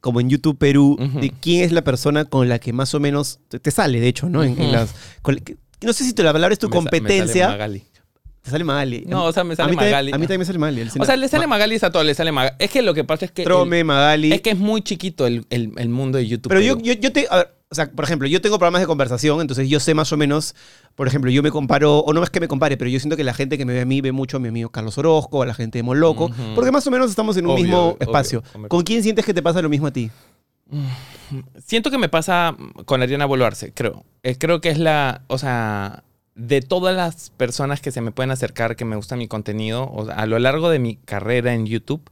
como en YouTube Perú, de quién es la persona con la que más o menos te, te sale, de hecho, ¿no? En, las, con no sé si te la palabra es tu Me sa- me sale competencia. Magali. Te sale Magali. No, o sea, me a sale también- Magali. a mí también me sale Magali. O sea, le sale Magali a todo, le sale Magali. Es que lo que pasa es que... el- Trome, Magali. es que es muy chiquito el, el- el mundo de YouTube. Pero yo, yo, yo te. a ver, o sea, por ejemplo, yo tengo programas de conversación, entonces yo sé más o menos. Por ejemplo, yo me comparo, o no es que me compare, pero yo siento que la gente que me ve a mí ve mucho a mi amigo Carlos Orozco, a la gente de Moloco, porque más o menos estamos en un Obvio, mismo obvio, espacio. obvio. ¿Con quién sientes que te pasa lo mismo a ti? Siento que me pasa con Ariana Boluarse, creo. Eh, creo que es la, o sea, de todas las personas que se me pueden acercar, que me gusta mi contenido, o a lo largo de mi carrera en YouTube,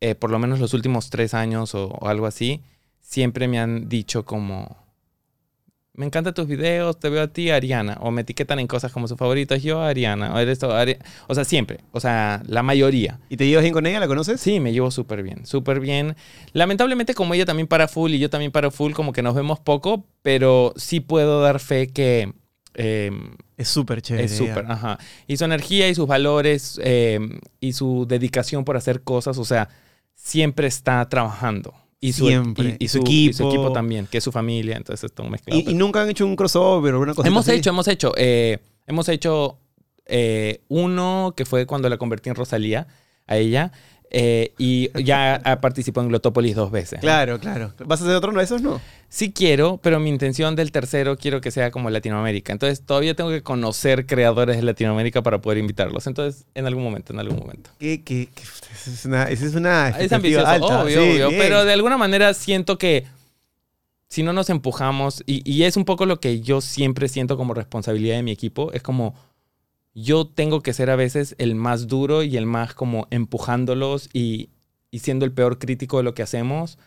eh, por lo menos los últimos tres años o, o algo así, siempre me han dicho como, me encantan tus videos, te veo a ti, Ariana, o me etiquetan en cosas como sus favoritos, yo, Ariana, o eres tú, Ari-". o sea, siempre, o sea, la mayoría. ¿Y te llevas bien con ella? ¿La conoces? Sí, me llevo súper bien, súper bien. Lamentablemente, como ella también para full y yo también para full, como que nos vemos poco, pero sí puedo dar fe que eh, Es súper chévere. es súper, ajá. Y su energía y sus valores eh, y su dedicación por hacer cosas, o sea, siempre está trabajando. Y su, Siempre. Y, su su, y su equipo. equipo también, que es su familia, entonces es todo mezclado. ¿Y, y nunca han hecho un crossover o una cosa Hemos así? hecho, hemos hecho. eh, hemos hecho eh, uno que fue cuando la convertí en Rosalía, a ella. Eh, y ya ha participado en Glotópolis dos veces. Claro, claro. ¿Vas a hacer otro uno de esos? No. Sí quiero, pero mi intención del tercero quiero que sea como Latinoamérica. Entonces todavía tengo que conocer creadores de Latinoamérica para poder invitarlos. Entonces, en algún momento, en algún momento. ¿Qué, qué, qué- esa es una, esa es una Es ambicioso, alta. obvio, Sí, obvio. bien. Pero de alguna manera siento que si no nos empujamos, y, y es un poco lo que yo siempre siento como responsabilidad de mi equipo, es como yo tengo que ser a veces el más duro y el más como empujándolos y, y siendo el peor crítico de lo que hacemos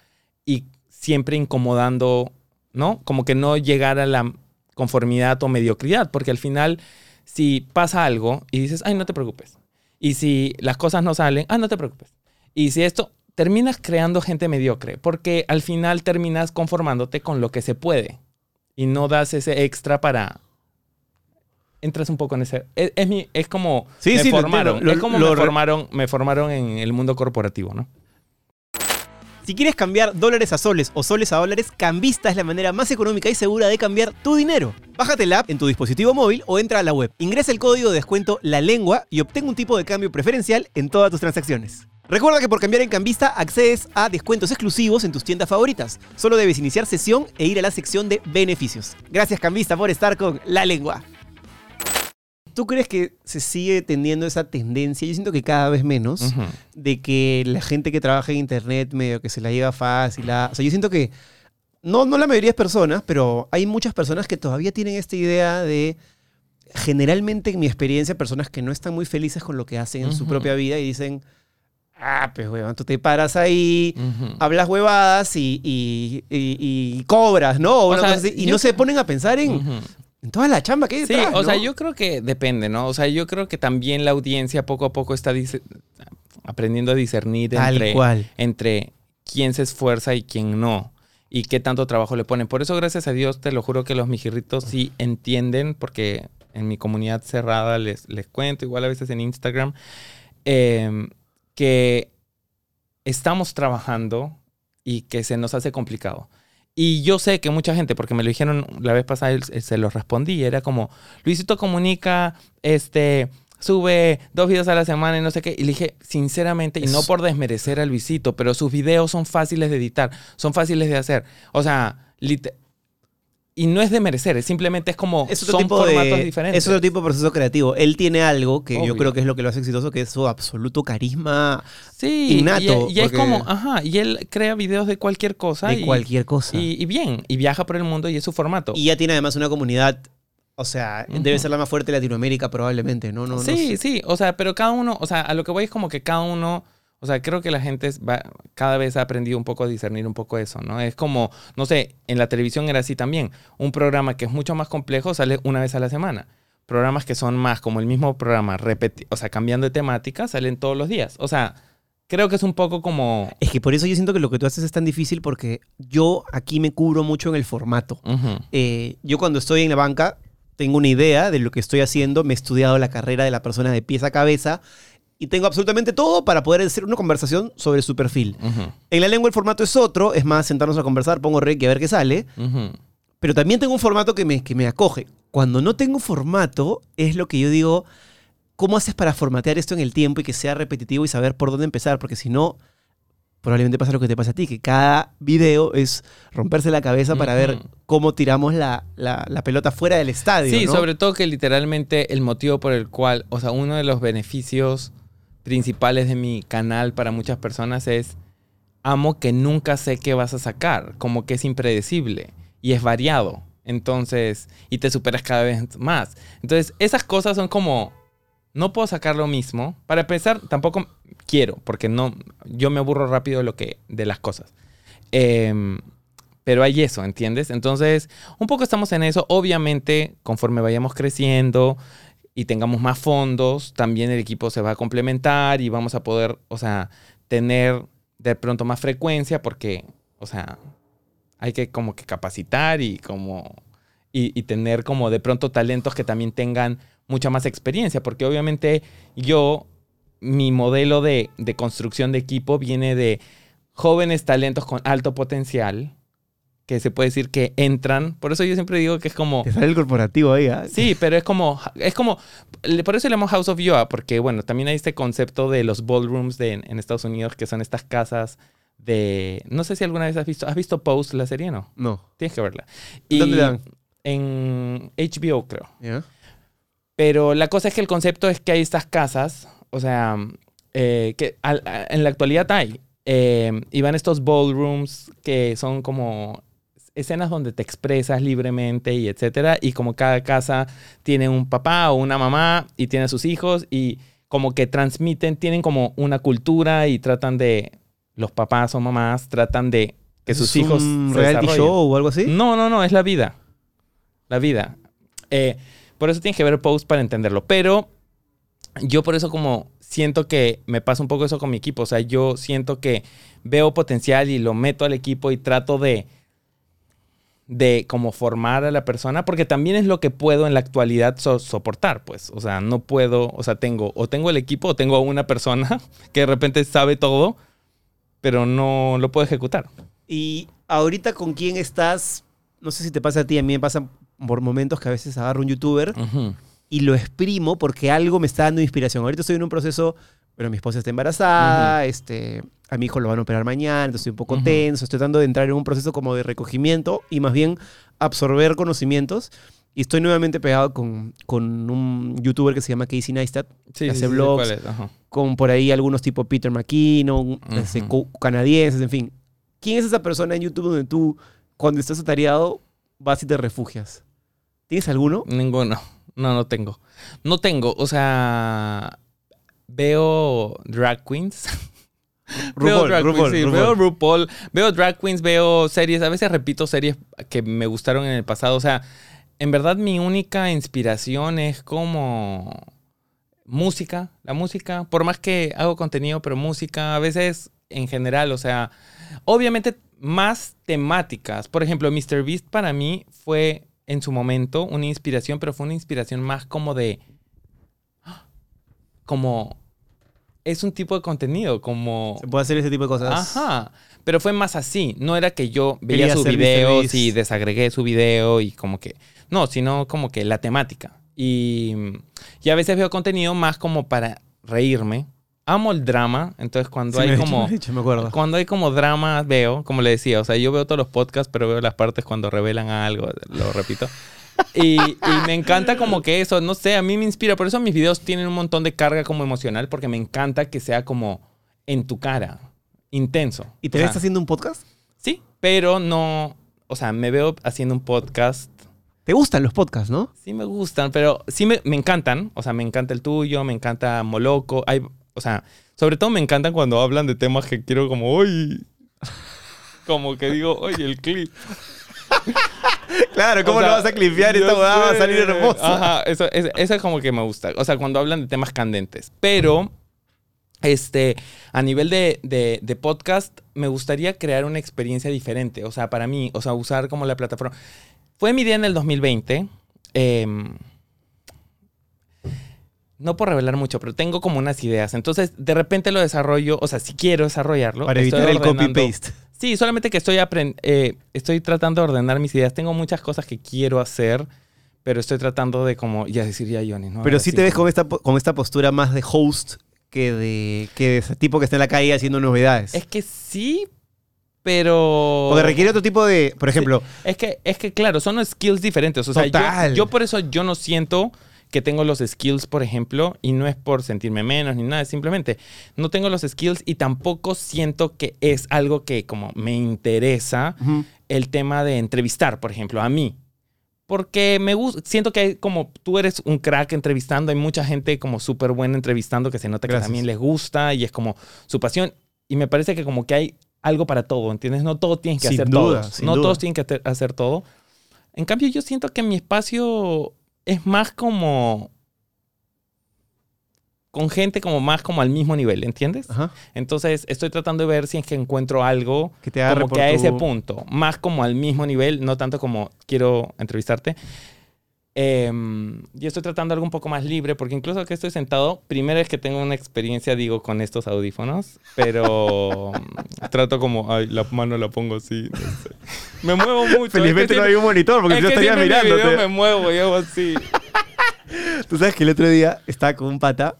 y siempre incomodando, ¿no? Como que no llegar a la conformidad o mediocridad, porque al final si pasa algo y dices, ay, no te preocupes. Y si las cosas no salen, ah, no te preocupes. Y si esto, terminas creando gente mediocre, porque al final terminas conformándote con lo que se puede y no das ese extra para... Entras un poco en ese... Es, es mi- es como Sí, me sí, formaron. Lo- es como lo me, formaron, me formaron en el mundo corporativo, ¿no? Si quieres cambiar dólares a soles o soles a dólares, Cambista es la manera más económica y segura de cambiar tu dinero. Bájate la app en tu dispositivo móvil o entra a la web. Ingresa el código de descuento La Lengua y obtén un tipo de cambio preferencial en todas tus transacciones. Recuerda que por cambiar en Cambista accedes a descuentos exclusivos en tus tiendas favoritas. Solo debes iniciar sesión e ir a la sección de beneficios. Gracias Cambista por estar con La Lengua. ¿Tú crees que se sigue teniendo esa tendencia? Yo siento que cada vez menos de que la gente que trabaja en internet medio que se la lleva fácil. O sea, yo siento que no, no la mayoría es personas, pero hay muchas personas que todavía tienen esta idea de generalmente en mi experiencia personas que no están muy felices con lo que hacen en su propia vida y dicen, ah, pues weón, tú te paras ahí, hablas huevadas y, y- y- y cobras, ¿no? O O una sea, cosa así, y no se ponen a pensar en. En toda la chamba que hay Sí, o sea, yo creo que depende, ¿no? O sea, yo creo que también la audiencia poco a poco está aprendiendo a discernir Tal entre, cual. entre quién se esfuerza y quién no. Y qué tanto trabajo le ponen. Por eso, gracias a Dios, te lo juro que los mijirritos sí entienden, porque en mi comunidad cerrada les, les cuento, igual a veces en Instagram, eh, que estamos trabajando y que se nos hace complicado. Y yo sé que mucha gente, porque me lo dijeron la vez pasada, y se los respondí, era como, Luisito comunica, este, sube dos videos a la semana y no sé qué. Y le dije, sinceramente, y no por desmerecer a Luisito, pero sus videos son fáciles de editar, son fáciles de hacer. O sea, y no es de merecer, es simplemente es como, Es otro son tipo formatos de diferentes. es otro tipo de proceso creativo. Él tiene algo que yo creo que es lo que lo hace exitoso, que es su absoluto carisma Sí, innato, y, y es como, ajá, y él crea videos de cualquier cosa. de y, cualquier cosa. Y, y bien, y viaja por el mundo y es su formato. Y ya tiene además una comunidad, o sea, debe ser la más fuerte de Latinoamérica probablemente, ¿no? no, no sí, sé. sí, o sea, pero cada uno, o sea, a lo que voy es como que cada uno, o sea, creo que la gente va, cada vez ha aprendido un poco a discernir un poco eso, ¿no? Es como, no sé, en la televisión era así también. Un programa que es mucho más complejo sale una vez a la semana. Programas que son más como el mismo programa, o sea, cambiando de temática, salen todos los días. O sea, creo que es un poco como... Es que por eso yo siento que lo que tú haces es tan difícil porque yo aquí me cubro mucho en el formato. ujú, Eh, yo cuando estoy en la banca tengo una idea de lo que estoy haciendo, me he estudiado la carrera de la persona de pies a cabeza y tengo absolutamente todo para poder hacer una conversación sobre su perfil. ujú, En la lengua el formato es otro, es más sentarnos a conversar, pongo rec y a ver qué sale, ujú. pero también tengo un formato que me, que me acoge. Cuando no tengo formato es lo que yo digo, ¿cómo haces para formatear esto en el tiempo y que sea repetitivo y saber por dónde empezar? Porque si no, probablemente pasa lo que te pasa a ti, que cada video es romperse la cabeza para ver Ujú. cómo tiramos la, la- la pelota fuera del estadio. Sí, ¿no? sobre todo que literalmente el motivo por el cual, o sea, uno de los beneficios principales de mi canal para muchas personas es amo que nunca sé qué vas a sacar, como que es impredecible y es variado. Entonces, y te superas cada vez más. Entonces, esas cosas son como no puedo sacar lo mismo. Para empezar, tampoco quiero, porque no yo me aburro rápido de lo que de las cosas. Em, pero hay eso, ¿entiendes? Entonces, un poco estamos en eso. Obviamente, conforme vayamos creciendo y tengamos más fondos, también el equipo se va a complementar y vamos a poder, o sea, tener de pronto más frecuencia porque, o sea, hay que como que capacitar y como y, tener como de pronto talentos que también tengan mucha más experiencia, porque obviamente yo, mi modelo de, de construcción de equipo viene de jóvenes talentos con alto potencial, que se puede decir que entran, por eso yo siempre digo que es como... Te sale el corporativo ahí, ¿ah? Sí, pero es como, es como, por eso le llamamos House of Yoa, porque bueno, también hay este concepto de los ballrooms de, en Estados Unidos, que son estas casas de, no sé si alguna vez has visto, ¿has visto Pose, la serie? No, No. tienes que verla. ¿Dónde la dan? En HBO, creo. Pero la cosa es que el concepto es que hay estas casas, o sea, eh, que al- a- en la actualidad hay. eh, y van estos ballrooms que son como escenas donde te expresas libremente y etcétera. Y como cada casa tiene un papá o una mamá y tiene a sus hijos y como que transmiten, tienen como una cultura y tratan de, los papás o mamás tratan de que sus ¿Es hijos... un reality show o algo así? No, no, no, es la vida. La vida. Eh, por eso tienes que ver post para entenderlo. Pero yo por eso como siento que me pasa un poco eso con mi equipo. O sea, yo siento que veo potencial y lo meto al equipo y trato de de como formar a la persona, porque también es lo que puedo en la actualidad so- soportar, pues, o sea, no puedo, o sea, tengo, o tengo el equipo, o tengo a una persona *laughs* que de repente sabe todo, pero no lo puedo ejecutar. Y ahorita con quién estás, no sé si te pasa a ti, a mí me pasa por momentos que a veces agarro un youtuber Ujú. y lo exprimo porque algo me está dando inspiración. Ahorita estoy en un proceso, pero mi esposa está embarazada, este, a mi hijo lo van a operar mañana, entonces estoy un poco Ujú. tenso, estoy tratando de entrar en un proceso como de recogimiento y más bien absorber conocimientos. Y estoy nuevamente pegado con, con un youtuber que se llama Casey Neistat, Sí, que sí, hace sí, es, ajá. con por ahí algunos tipo Peter McKinnon, este, Ujú. cu- canadienses, en fin. ¿Quién es esa persona en YouTube donde tú, cuando estás atareado, vas y te refugias? ¿Tienes alguno? Ninguno. No, no tengo. No tengo. O sea, veo drag queens. *laughs* veo RuPaul, drag RuPaul, queens, sí, RuPaul. veo RuPaul. Veo drag queens, veo series. A veces repito series que me gustaron en el pasado. O sea, en verdad mi única inspiración es como música. La música. Por más que hago contenido, pero música. A veces en general, o sea, obviamente más temáticas. Por ejemplo, Mr. Beast para mí fue en su momento una inspiración, pero fue una inspiración más como de... Como... Es un tipo de contenido, como... Se puede hacer ese tipo de cosas. Ajá. Pero fue más así. No era que yo veía Quería videos Beast. y desagregué su video y como que. No, sino como que la temática. Y, y a veces veo contenido más como para reírme. Amo el drama. Entonces cuando Sí, hay como. dicho, me acuerdo. Cuando hay como drama, veo, como le decía, o sea, yo veo todos los podcasts, pero veo las partes cuando revelan algo, lo repito. Y, y me encanta como que eso, no sé, a mí me inspira. Por eso mis videos tienen un montón de carga como emocional, porque me encanta que sea como en tu cara, intenso. ¿Y te O ves sea, haciendo un podcast? Sí, pero no, o sea, me veo haciendo un podcast. ¿Te gustan los podcasts, no? Sí me gustan, pero sí me, me encantan. O sea, me encanta el tuyo, me encanta Moloco. Hay, o sea, sobre todo me encantan cuando hablan de temas que quiero como, uy. Como que digo, oye, el clip. *laughs* Claro, ¿cómo O sea, lo vas a clipear? Esta yo huevada va a salir hermosa. Ajá, eso, es- eso es como que me gusta. O sea, cuando hablan de temas candentes. Pero, este, a nivel de, de- de podcast, me gustaría crear una experiencia diferente. O sea, para mí, o sea, usar como la plataforma. Fue mi idea en el 2020. em, no por revelar mucho, pero tengo como unas ideas. Entonces, de repente lo desarrollo, o sea, si quiero desarrollarlo. Para evitar el copy-paste. Sí, solamente que estoy, eh, estoy tratando de ordenar mis ideas. Tengo muchas cosas que quiero hacer, pero estoy tratando de como, ya decir ya, Johnny, ¿no? Pero Ahora sí te ves con esta, con esta postura más de host que de, que de ese tipo que está en la calle haciendo novedades. Es que sí, pero... Porque requiere otro tipo de, por ejemplo, Es que, es que claro, son skills diferentes. O sea, yo- Total. Yo, por eso yo no siento que tengo los skills, por ejemplo, y no es por sentirme menos ni nada, simplemente no tengo los skills y tampoco siento que es algo que como me interesa el tema de entrevistar, por ejemplo, a mí. Porque me gusta, siento que hay como tú eres un crack entrevistando, hay mucha gente como súper buena entrevistando que se nota que Gracias. también les gusta y es como su pasión. Y me parece que como que hay algo para todo, ¿entiendes? No todos tienen que Sin hacer duda, todo. No duda. todos tienen que hacer todo. En cambio, yo siento que mi espacio es más como con gente como más como al mismo nivel, ¿entiendes? ajá, Entonces estoy tratando de ver si es que encuentro algo que te como que a tu- ese punto, más como al mismo nivel, no tanto como quiero entrevistarte. Em, yo estoy tratando algo un poco más libre, porque incluso que estoy sentado, primera vez que tengo una experiencia, digo, con estos audífonos, pero *laughs* trato como, ay, la mano la pongo así, no sé. Me muevo mucho. Felizmente es no hay un monitor porque es que estaría siempre en mi mirándote. video me muevo y hago así. *laughs* Tú sabes que el otro día estaba con un pata,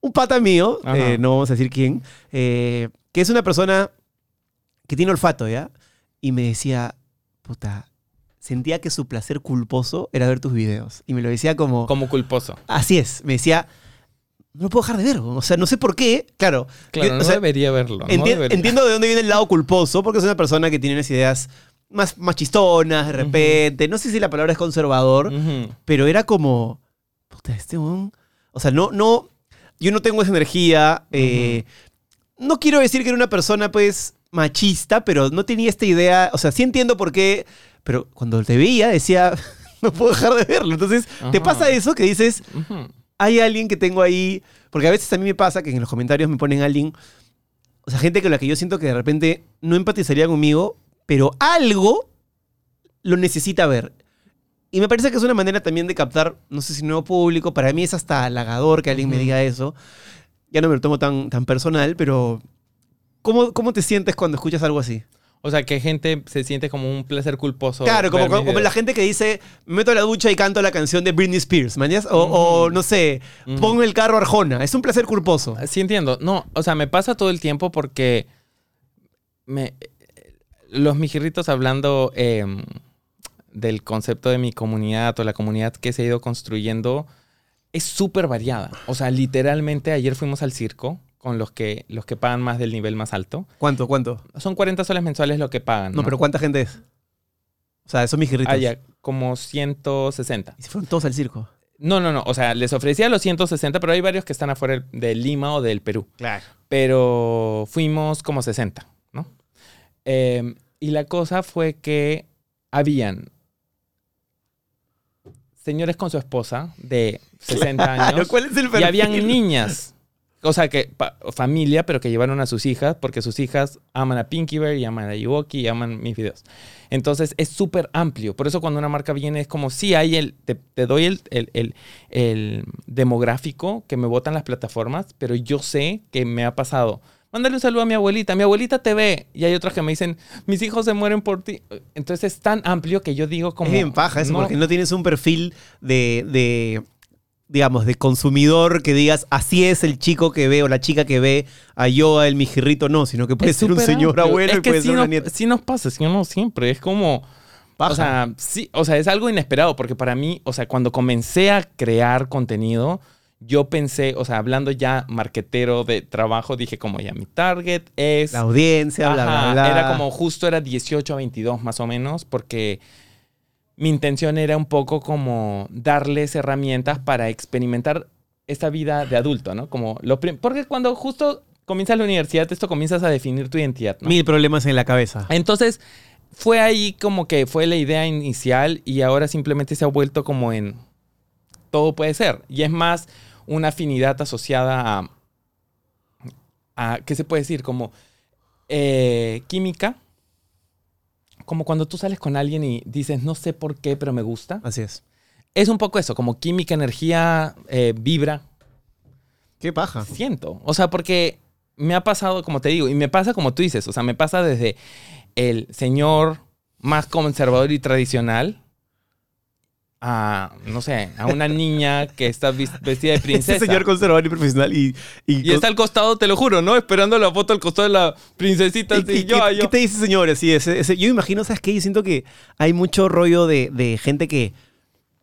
un pata mío, eh, no vamos a decir quién, eh, que es una persona que tiene olfato, ¿ya? Y me decía, puta, sentía que su placer culposo era ver tus videos. Y me lo decía como, Como culposo. así es, me decía, no lo puedo dejar de ver, o sea, no sé por qué, claro. Claro, yo- no o sea, debería verlo. no enti- debería. entiendo de dónde viene el lado culposo, porque es una persona que tiene unas ideas más, más chistonas, de repente, no sé si la palabra es conservador, Ujú. pero era como, puta, este weón. O sea, no, no, yo no tengo esa energía. eh, no quiero decir que era una persona, pues, machista, pero no tenía esta idea. O sea, sí entiendo por qué, pero cuando te veía decía, *laughs* no puedo dejar de verlo. Entonces, ¿te pasa eso que dices, hay alguien que tengo ahí? Porque a veces a mí me pasa que en los comentarios me ponen alguien, o sea, gente con la que yo siento que de repente no empatizaría conmigo, pero algo lo necesita ver. Y me parece que es una manera también de captar, no sé si nuevo público, para mí es hasta halagador que alguien me diga eso. Ya no me lo tomo tan, tan personal, pero ¿cómo, ¿cómo te sientes cuando escuchas algo así? O sea, que gente se siente como un placer culposo. Claro, como, la gente que dice, me meto a la ducha y canto la canción de Britney Spears, ¿mañas? O, o, no sé, pongo el carro Arjona. Es un placer culposo. Sí entiendo. No, o sea, me pasa todo el tiempo porque me, los mijirritos hablando em, del concepto de mi comunidad o la comunidad que se ha ido construyendo es súper variada. O sea, literalmente ayer fuimos al circo con los que, los que pagan más del nivel más alto. ¿Cuánto, cuánto? Son 40 soles mensuales lo que pagan. No, pero ¿cuánta gente es? O sea, son mis guerritos. Ah, ya, como 160. Y se fueron todos al circo. No, no, no. O sea, les ofrecía los 160, pero hay varios que están afuera de Lima o del Perú. Claro. pero fuimos como 60, ¿no? Eh, y la cosa fue que habían señores con su esposa de 60 *laughs* años ¿Cuál es el y perfil? habían niñas. O sea, que familia, pero que llevaron a sus hijas, porque sus hijas aman a Pinky Bear y aman a Yuoki y aman mis videos. Entonces es súper amplio. Por eso cuando una marca viene es como, sí, hay el, te, te doy el, el- el- el demográfico que me votan las plataformas, pero yo sé que me ha pasado mándale un saludo a mi abuelita, mi abuelita te ve. Y hay otros que me dicen, mis hijos se mueren por ti. Entonces es tan amplio que yo digo como... es bien paja eso, no, porque no tienes un perfil de, de, digamos, de consumidor que digas, así es el chico que ve o la chica que ve a yo, a el mijirrito, no, sino que puede es ser un señor amplio. abuelo Es y que puede ser una nos, nieta. sí nos pasa, sí no siempre. Es como... Paja. O sea, sí, o sea, es algo inesperado porque para mí, o sea, cuando comencé a crear contenido, yo pensé, o sea, hablando ya marquetero de trabajo, dije como ya mi target es... la audiencia, bla, bla, bla. Era como justo era 18 a 22 más o menos, porque mi intención era un poco como darles herramientas para experimentar esta vida de adulto, ¿no? Como lo porque cuando justo comienzas la universidad, esto comienzas a definir tu identidad, ¿no? Mil problemas en la cabeza. Entonces, fue ahí como que fue la idea inicial y ahora simplemente se ha vuelto como en todo puede ser. Y es más una afinidad asociada a, a ¿qué se puede decir? Como eh, química. Como cuando tú sales con alguien y dices, no sé por qué, pero me gusta. Así es. Es un poco eso, como química, energía, eh, vibra. Qué paja. Siento. O sea, porque me ha pasado, como te digo, y me pasa como tú dices, o sea, me pasa desde el señor más conservador y tradicional a, no sé, a una niña que está vestida de *laughs* princesa. Ese señor conservador y profesional y... y, y está al costado, te lo juro, ¿no? Esperando la foto al costado de la princesita. ¿Y- Así, y yo, qué, yo. qué te dice ese señor? Así, ese- ese- yo imagino, ¿sabes qué? Yo siento que hay mucho rollo de, de gente que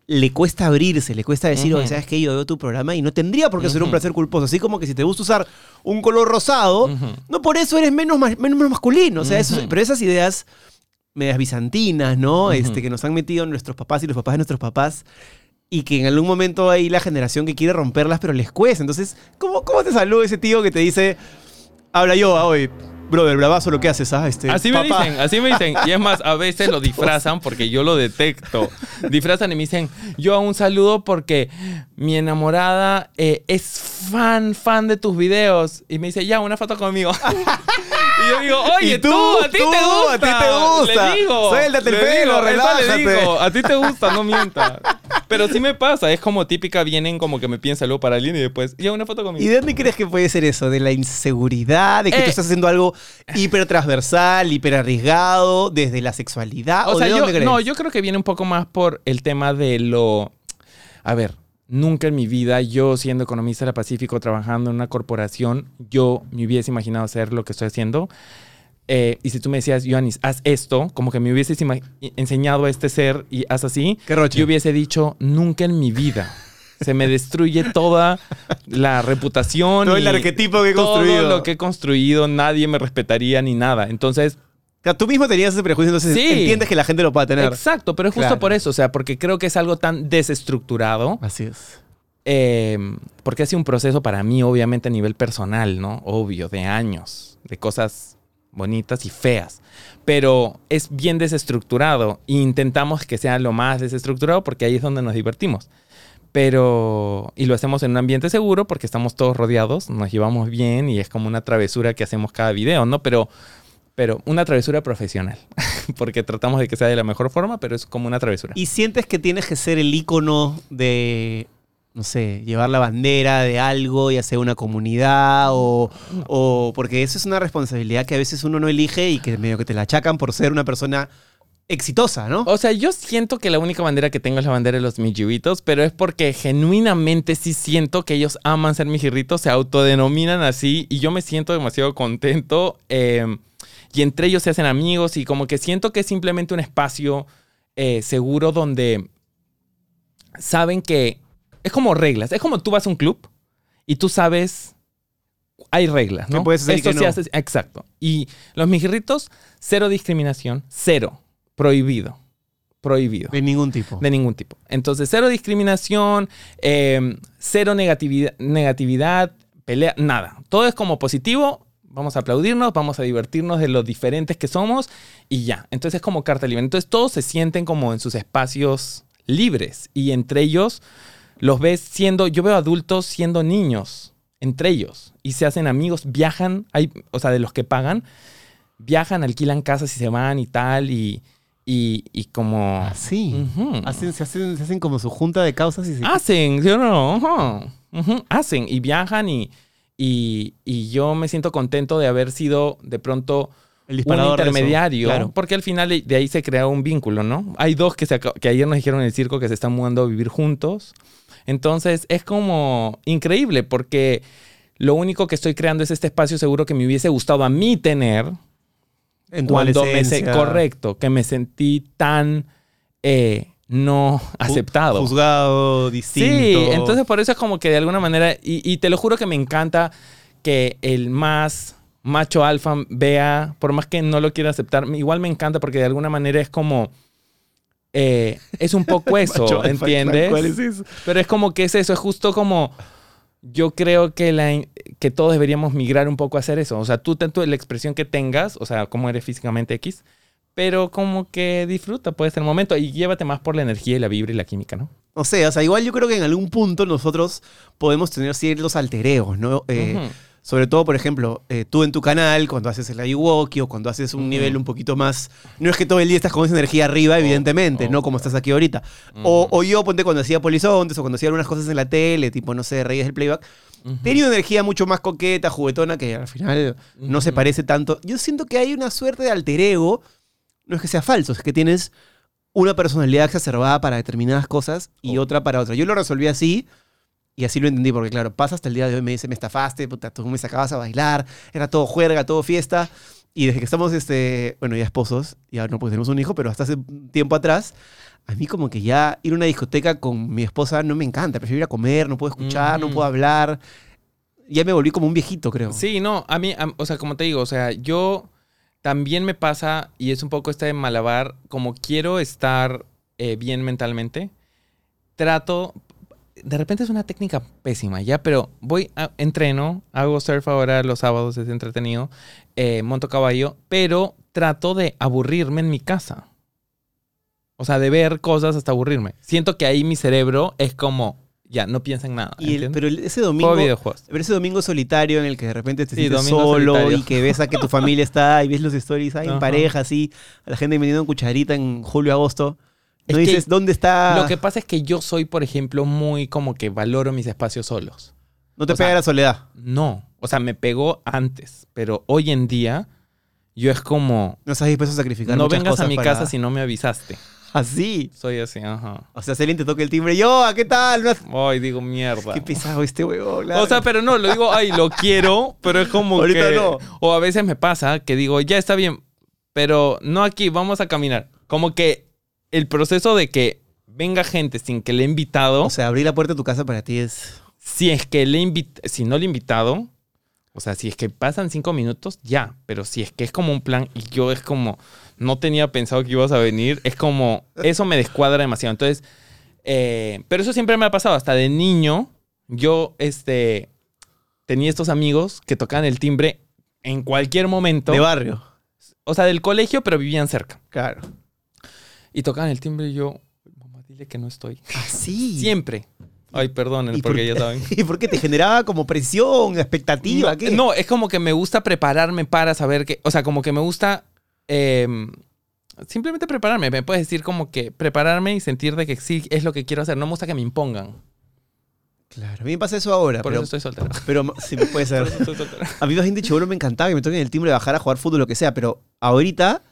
le cuesta abrirse, le cuesta decir, Ujú. oye, ¿sabes qué? Yo veo tu programa y no tendría por qué ser un placer culposo. Así como que si te gusta usar un color rosado, no por eso eres menos, menos masculino. O sea, eso- pero esas ideas medias bizantinas, ¿no? Este, que nos han metido nuestros papás y los papás de nuestros papás. Y que en algún momento hay la generación que quiere romperlas, pero les cuesta. Entonces, ¿cómo, cómo te saluda ese tío que te dice, habla yo, ah, oye, brother, bravazo lo que haces, ¿ah? Este, Así me papá". dicen, así me dicen. Y es más, a veces lo *laughs* disfrazan porque yo lo detecto. Disfrazan y me dicen, yo a un saludo porque mi enamorada eh, es fan, fan de tus videos. Y me dice, ya, una foto conmigo. *laughs* y yo digo, oye, ¿Y tú, tú? a ti Tú, te gusta. a ti te gusta. Le digo. Suéltate el pelo, relájate. Le digo, a ti te gusta, no mientas. *laughs* Pero sí me pasa, es como típica, vienen como que me piden saludo para alguien y después, ya, una foto conmigo. ¿Y de dónde crees que puede ser eso? ¿De la inseguridad? ¿De que Eh. tú estás haciendo algo hiper transversal, hiper arriesgado, desde la sexualidad? ¿O, O sea, de yo, dónde crees? no, yo creo que viene un poco más por el tema de lo... A ver, nunca en mi vida, yo siendo economista de la Pacífico, trabajando en una corporación, yo me hubiese imaginado hacer lo que estoy haciendo. Eh, y si tú me decías, Johannes, haz esto, como que me hubieses enseñado a este ser y haz así, Qué roche. yo hubiese dicho, nunca en mi vida. Se me destruye toda la reputación. Todo el arquetipo que he todo construido. lo que he construido, nadie me respetaría ni nada. Entonces, O sea, tú mismo tenías ese prejuicio, entonces Sí. entiendes que la gente lo pueda tener. Exacto, pero es justo Claro. por eso, o sea, porque creo que es algo tan desestructurado, Así es. eh, porque ha sido un proceso para mí, obviamente, a nivel personal, ¿no? Obvio, de años, de cosas bonitas y feas, pero es bien desestructurado e intentamos que sea lo más desestructurado porque ahí es donde nos divertimos. Pero, y lo hacemos en un ambiente seguro porque estamos todos rodeados, nos llevamos bien y es como una travesura que hacemos cada video, ¿no? Pero, pero una travesura profesional, *laughs* porque tratamos de que sea de la mejor forma, pero es como una travesura. ¿Y sientes que tienes que ser el ícono de, no sé, llevar la bandera de algo, ya sea una comunidad o, o... Porque eso es una responsabilidad que a veces uno no elige y que medio que te la achacan por ser una persona exitosa, ¿no? O sea, yo siento que la única bandera que tengo es la bandera de los mijirritos, pero es porque genuinamente sí siento que ellos aman ser mijirritos, se autodenominan así y yo me siento demasiado contento. eh, y entre ellos se hacen amigos y como que siento que es simplemente un espacio eh, seguro donde saben que es como reglas. Es como tú vas a un club y tú sabes. Hay reglas, ¿no? ¿Qué puedes hacer y Esto sí haces- exacto. Y los mijirritos, cero discriminación, cero. Prohibido. Prohibido. De ningún tipo. De ningún tipo. Entonces, cero discriminación, eh, cero negatividad, negatividad, pelea, nada. Todo es como positivo. Vamos a aplaudirnos, vamos a divertirnos de lo diferentes que somos y ya. Entonces es como carta libre. Entonces todos se sienten como en sus espacios libres y entre ellos los ves siendo, yo veo adultos siendo niños entre ellos y se hacen amigos, viajan, hay, o sea, de los que pagan, viajan, alquilan casas y se van y tal y, y, y como... Así. Hacen, se, hacen, se hacen como su junta de causas y se... Hacen, ¿sí o no? Hacen y viajan y, y, y yo me siento contento de haber sido de pronto El un eso. intermediario, Claro. porque al final de ahí se crea un vínculo, ¿no? Hay dos que, se que ayer nos dijeron en el circo que se están mudando a vivir juntos. Entonces es como increíble porque lo único que estoy creando es este espacio seguro que me hubiese gustado a mí tener En tu cuando me sé adolescencia, correcto, que me sentí tan eh, no aceptado. Juzgado, distinto. Sí, entonces por eso es como que de alguna manera, y, y te lo juro que me encanta que el más macho alfa vea, por más que no lo quiera aceptar, igual me encanta porque de alguna manera es como, eh, es un poco *laughs* eso, ¿entiendes? ¿Cuál es eso? Pero es como que es eso, es justo como yo creo que, la, que todos deberíamos migrar un poco a hacer eso. O sea, tú tanto la expresión que tengas, o sea, cómo eres físicamente X, pero como que disfruta, puede ser el momento y llévate más por la energía y la vibra y la química, ¿no? No sé, o sea, igual yo creo que en algún punto nosotros podemos tener ciertos altereos, ¿no? Eh, Ujú. Sobre todo, por ejemplo, eh, tú en tu canal, cuando haces el Ayuwoki o cuando haces un nivel un poquito más. No es que todo el día estás con esa energía arriba, evidentemente, oh, ¿no? Como estás aquí ahorita. O, Ujú. o yo, ponte cuando hacía Polizontes o cuando hacía algunas cosas en la tele, tipo, no sé, Reyes del Playback. Tenía una energía mucho más coqueta, juguetona, que al final no se parece tanto. Yo siento que hay una suerte de alter ego. No es que sea falso, es que tienes una personalidad exacerbada para determinadas cosas y Oh. otra para otra. Yo lo resolví así y así lo entendí, porque claro, pasa hasta el día de hoy, me dice, me estafaste, puta, tú me sacabas a bailar, era todo juerga, todo fiesta. Y desde que estamos, este, bueno, ya esposos, ya no pues tenemos un hijo, pero hasta hace tiempo atrás, a mí como que ya ir a una discoteca con mi esposa no me encanta, prefiero ir a comer, no puedo escuchar, no puedo hablar. Ya me volví como un viejito, creo. Sí, no, a mí, a- o sea, como te digo, o sea, yo también me pasa, y es un poco este malabar, como quiero estar eh, bien mentalmente, trato, de repente es una técnica pésima, ya, pero voy, a, entreno, hago surf ahora los sábados, es entretenido, eh, monto caballo, pero trato de aburrirme en mi casa. O sea, de ver cosas hasta aburrirme. Siento que ahí mi cerebro es como, ya, no piensa en nada. Y el- ¿entiendes? pero ese domingo, pero ese domingo solitario en el que de repente te Sí, sientes solo solitario. y que ves a que tu familia está y ves los stories ahí en *laughs* pareja, así, a la gente metiendo en cucharita en julio, agosto. Es No dices, ¿dónde está? Lo que pasa es que yo soy, por ejemplo, muy como que valoro mis espacios solos. no te o sea, pega la soledad. No, o sea, me pegó antes, pero hoy en día yo es como, No estás dispuesto a sacrificar no muchas vengas a mi para- casa si no me avisaste. Así. Soy así, ajá. O sea, si alguien te toca el timbre, yo, ¿qué tal? No- Ay, digo mierda. Qué pesado este huevón. O sea, pero no, lo digo, ay, lo quiero, pero es como Ahorita que... no. O a veces me pasa que digo, ya está bien, pero no aquí, vamos a caminar. Como que el proceso de que venga gente sin que le he invitado... O sea, abrir la puerta de tu casa para ti es... Si es que le invit si no le he invitado, o sea, si es que pasan cinco minutos, ya. Pero si es que es como un plan y yo es como, no tenía pensado que ibas a venir, es como, eso me descuadra demasiado. Entonces, eh, pero eso siempre me ha pasado. Hasta de niño, yo, este, tenía estos amigos que tocaban el timbre en cualquier momento. De barrio. O sea, del colegio, pero vivían cerca. Claro. Y tocaban el timbre y yo, mamá, dile que no estoy. *laughs* Así. Siempre. Ay, perdonen, ¿Y por porque qué? ya saben. *laughs* ¿Y por qué te generaba como presión, expectativa? No, ¿Qué? no, es como que me gusta prepararme para saber que, o sea, como que me gusta eh, simplemente prepararme. Me puedes decir como que prepararme y sentir de que sí es lo que quiero hacer. No me gusta que me impongan. Claro, a mí me pasa eso ahora. Por pero, eso estoy soltero. *laughs* pero sí, puede Por ser. eso estoy soltero. A mí bien de chivolo me encantaba que me toquen el timbre de bajar a jugar fútbol, lo que sea, pero ahorita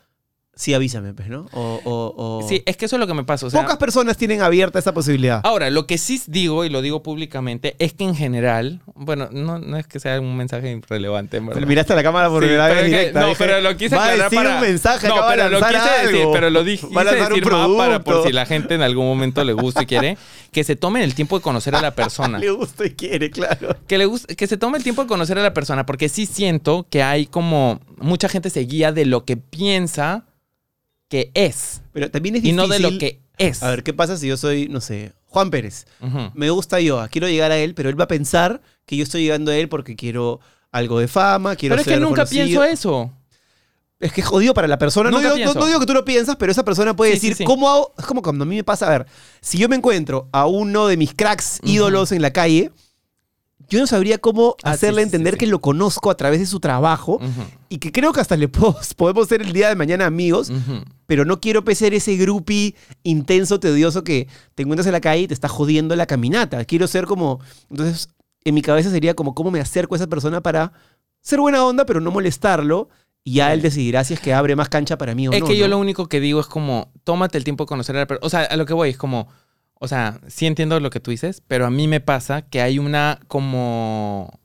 sí avísame, pues, ¿no? O, o- o- Sí, es que eso es lo que me pasa. O sea, Pocas personas tienen abierta esa posibilidad. Ahora, lo que sí digo, y lo digo públicamente, es que en general, bueno, no, no es que sea un mensaje irrelevante, en verdad. Pero miraste a la cámara por Sí, primera pero vez directa. no, dije, pero lo quise va a aclarar decir para... un mensaje, no, acaba de pero lo lanzar quise decir, algo. pero lo dije, Va a quise decir más para por si la gente en algún momento le gusta y quiere, *laughs* que se tomen el tiempo de conocer a la persona. Le gusta y quiere, claro. que, le guste, que se tome el tiempo de conocer a la persona, porque sí siento que hay como mucha gente se guía de lo que piensa que es Pero también es y difícil. no de lo que es. A ver, ¿qué pasa si yo soy, no sé, Juan Pérez? Me gusta yo, quiero llegar a él, pero él va a pensar que yo estoy llegando a él porque quiero algo de fama, quiero Pero es que ser nunca pienso eso. Es que es jodido para la persona. No digo, no- no digo que tú lo piensas, pero esa persona puede Sí, decir, sí. ¿cómo hago? Es como cuando a mí me pasa, a ver, si yo me encuentro a uno de mis cracks ídolos en la calle, yo no sabría cómo Ah, hacerle sí, sí, sí, entender sí. que lo conozco a través de su trabajo y que creo que hasta le *laughs* puedo- podemos ser el día de mañana amigos, pero no quiero ser ese groupie intenso, tedioso que te encuentras en la calle y te está jodiendo la caminata. Quiero ser como... Entonces, en mi cabeza sería como cómo me acerco a esa persona para ser buena onda, pero no molestarlo. Y ya él decidirá si es que abre más cancha para mí o es no. que yo ¿no? lo único que digo es como, tómate el tiempo de conocer a la persona. O sea, a lo que voy es como, o sea, sí entiendo lo que tú dices, pero a mí me pasa que hay una como...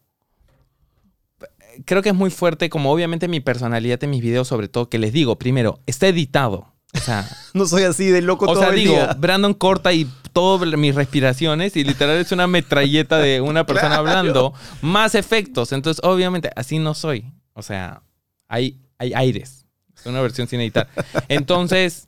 Creo que es muy fuerte, como obviamente mi personalidad en mis videos, sobre todo, que les digo, primero, está editado. O sea, *laughs* No soy así de loco o todo sea el digo, día. Brandon corta y todas mis respiraciones y literal es una metralleta de una *laughs* persona Claro. hablando, más efectos. Entonces, obviamente, así no soy. O sea, hay, hay aires. Es una versión sin editar. Entonces,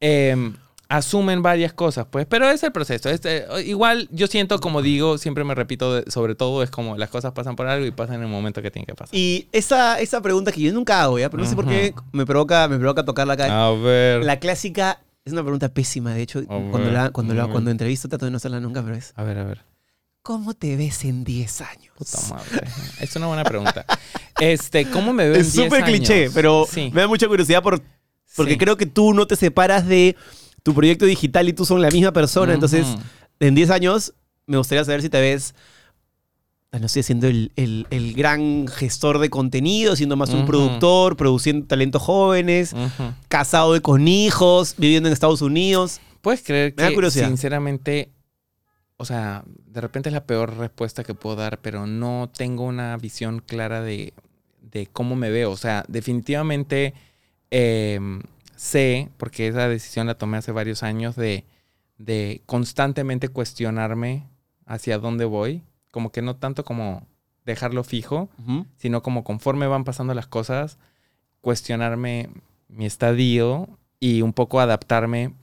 em, asumen varias cosas, pues, pero es el proceso. Es, eh, igual yo siento, como digo, siempre me repito, de- sobre todo es como las cosas pasan por algo y pasan en el momento que tienen que pasar. Y esa, esa pregunta que yo nunca hago, ¿ya? Pero no sé por qué me provoca, me provoca tocarla acá. A ver. La clásica es una pregunta pésima, de hecho, cuando, ver, la, cuando, la, cuando entrevisto trato de no hacerla nunca, pero es A ver, a ver. ¿Cómo te ves en 10 años? Puta madre. Es una buena pregunta. Este, ¿cómo me veo en Es 10 súper cliché, años? pero Sí. me da mucha curiosidad por, porque Sí. creo que tú no te separas de tu proyecto digital y tú son la misma persona. Entonces, en 10 años, me gustaría saber si te ves, no sé, siendo el, el- el gran gestor de contenido, siendo más un productor, produciendo talentos jóvenes, casado y con hijos, viviendo en Estados Unidos. ¿Puedes creer Me que, sinceramente, o sea, de repente es la peor respuesta que puedo dar, pero no tengo una visión clara de, de cómo me veo. O sea, definitivamente eh, sé, porque esa decisión la tomé hace varios años, de, de constantemente cuestionarme hacia dónde voy. Como que no tanto como dejarlo fijo, sino como conforme van pasando las cosas, cuestionarme mi estadio y un poco adaptarme.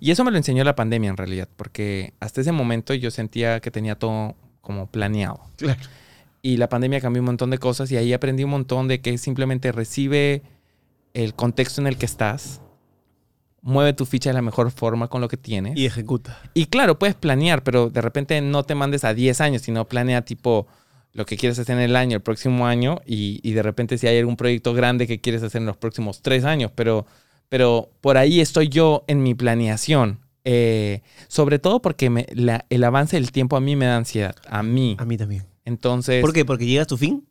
Y eso me lo enseñó la pandemia en realidad, porque hasta ese momento yo sentía que tenía todo como planeado. Claro. Y la pandemia cambió un montón de cosas y ahí aprendí un montón de que simplemente recibe el contexto en el que estás, mueve tu ficha de la mejor forma con lo que tienes. Y ejecuta. Y claro, puedes planear, pero de repente no te mandes a 10 años, sino planea tipo lo que quieres hacer en el año, el próximo año, y, y de repente si hay algún proyecto grande que quieres hacer en los próximos tres años, pero, pero por ahí estoy yo en mi planeación. Eh, sobre todo porque me- la- el avance del tiempo a mí me da ansiedad, a mí. A mí también. Entonces, ¿Por qué? ¿Porque llegas a tu fin?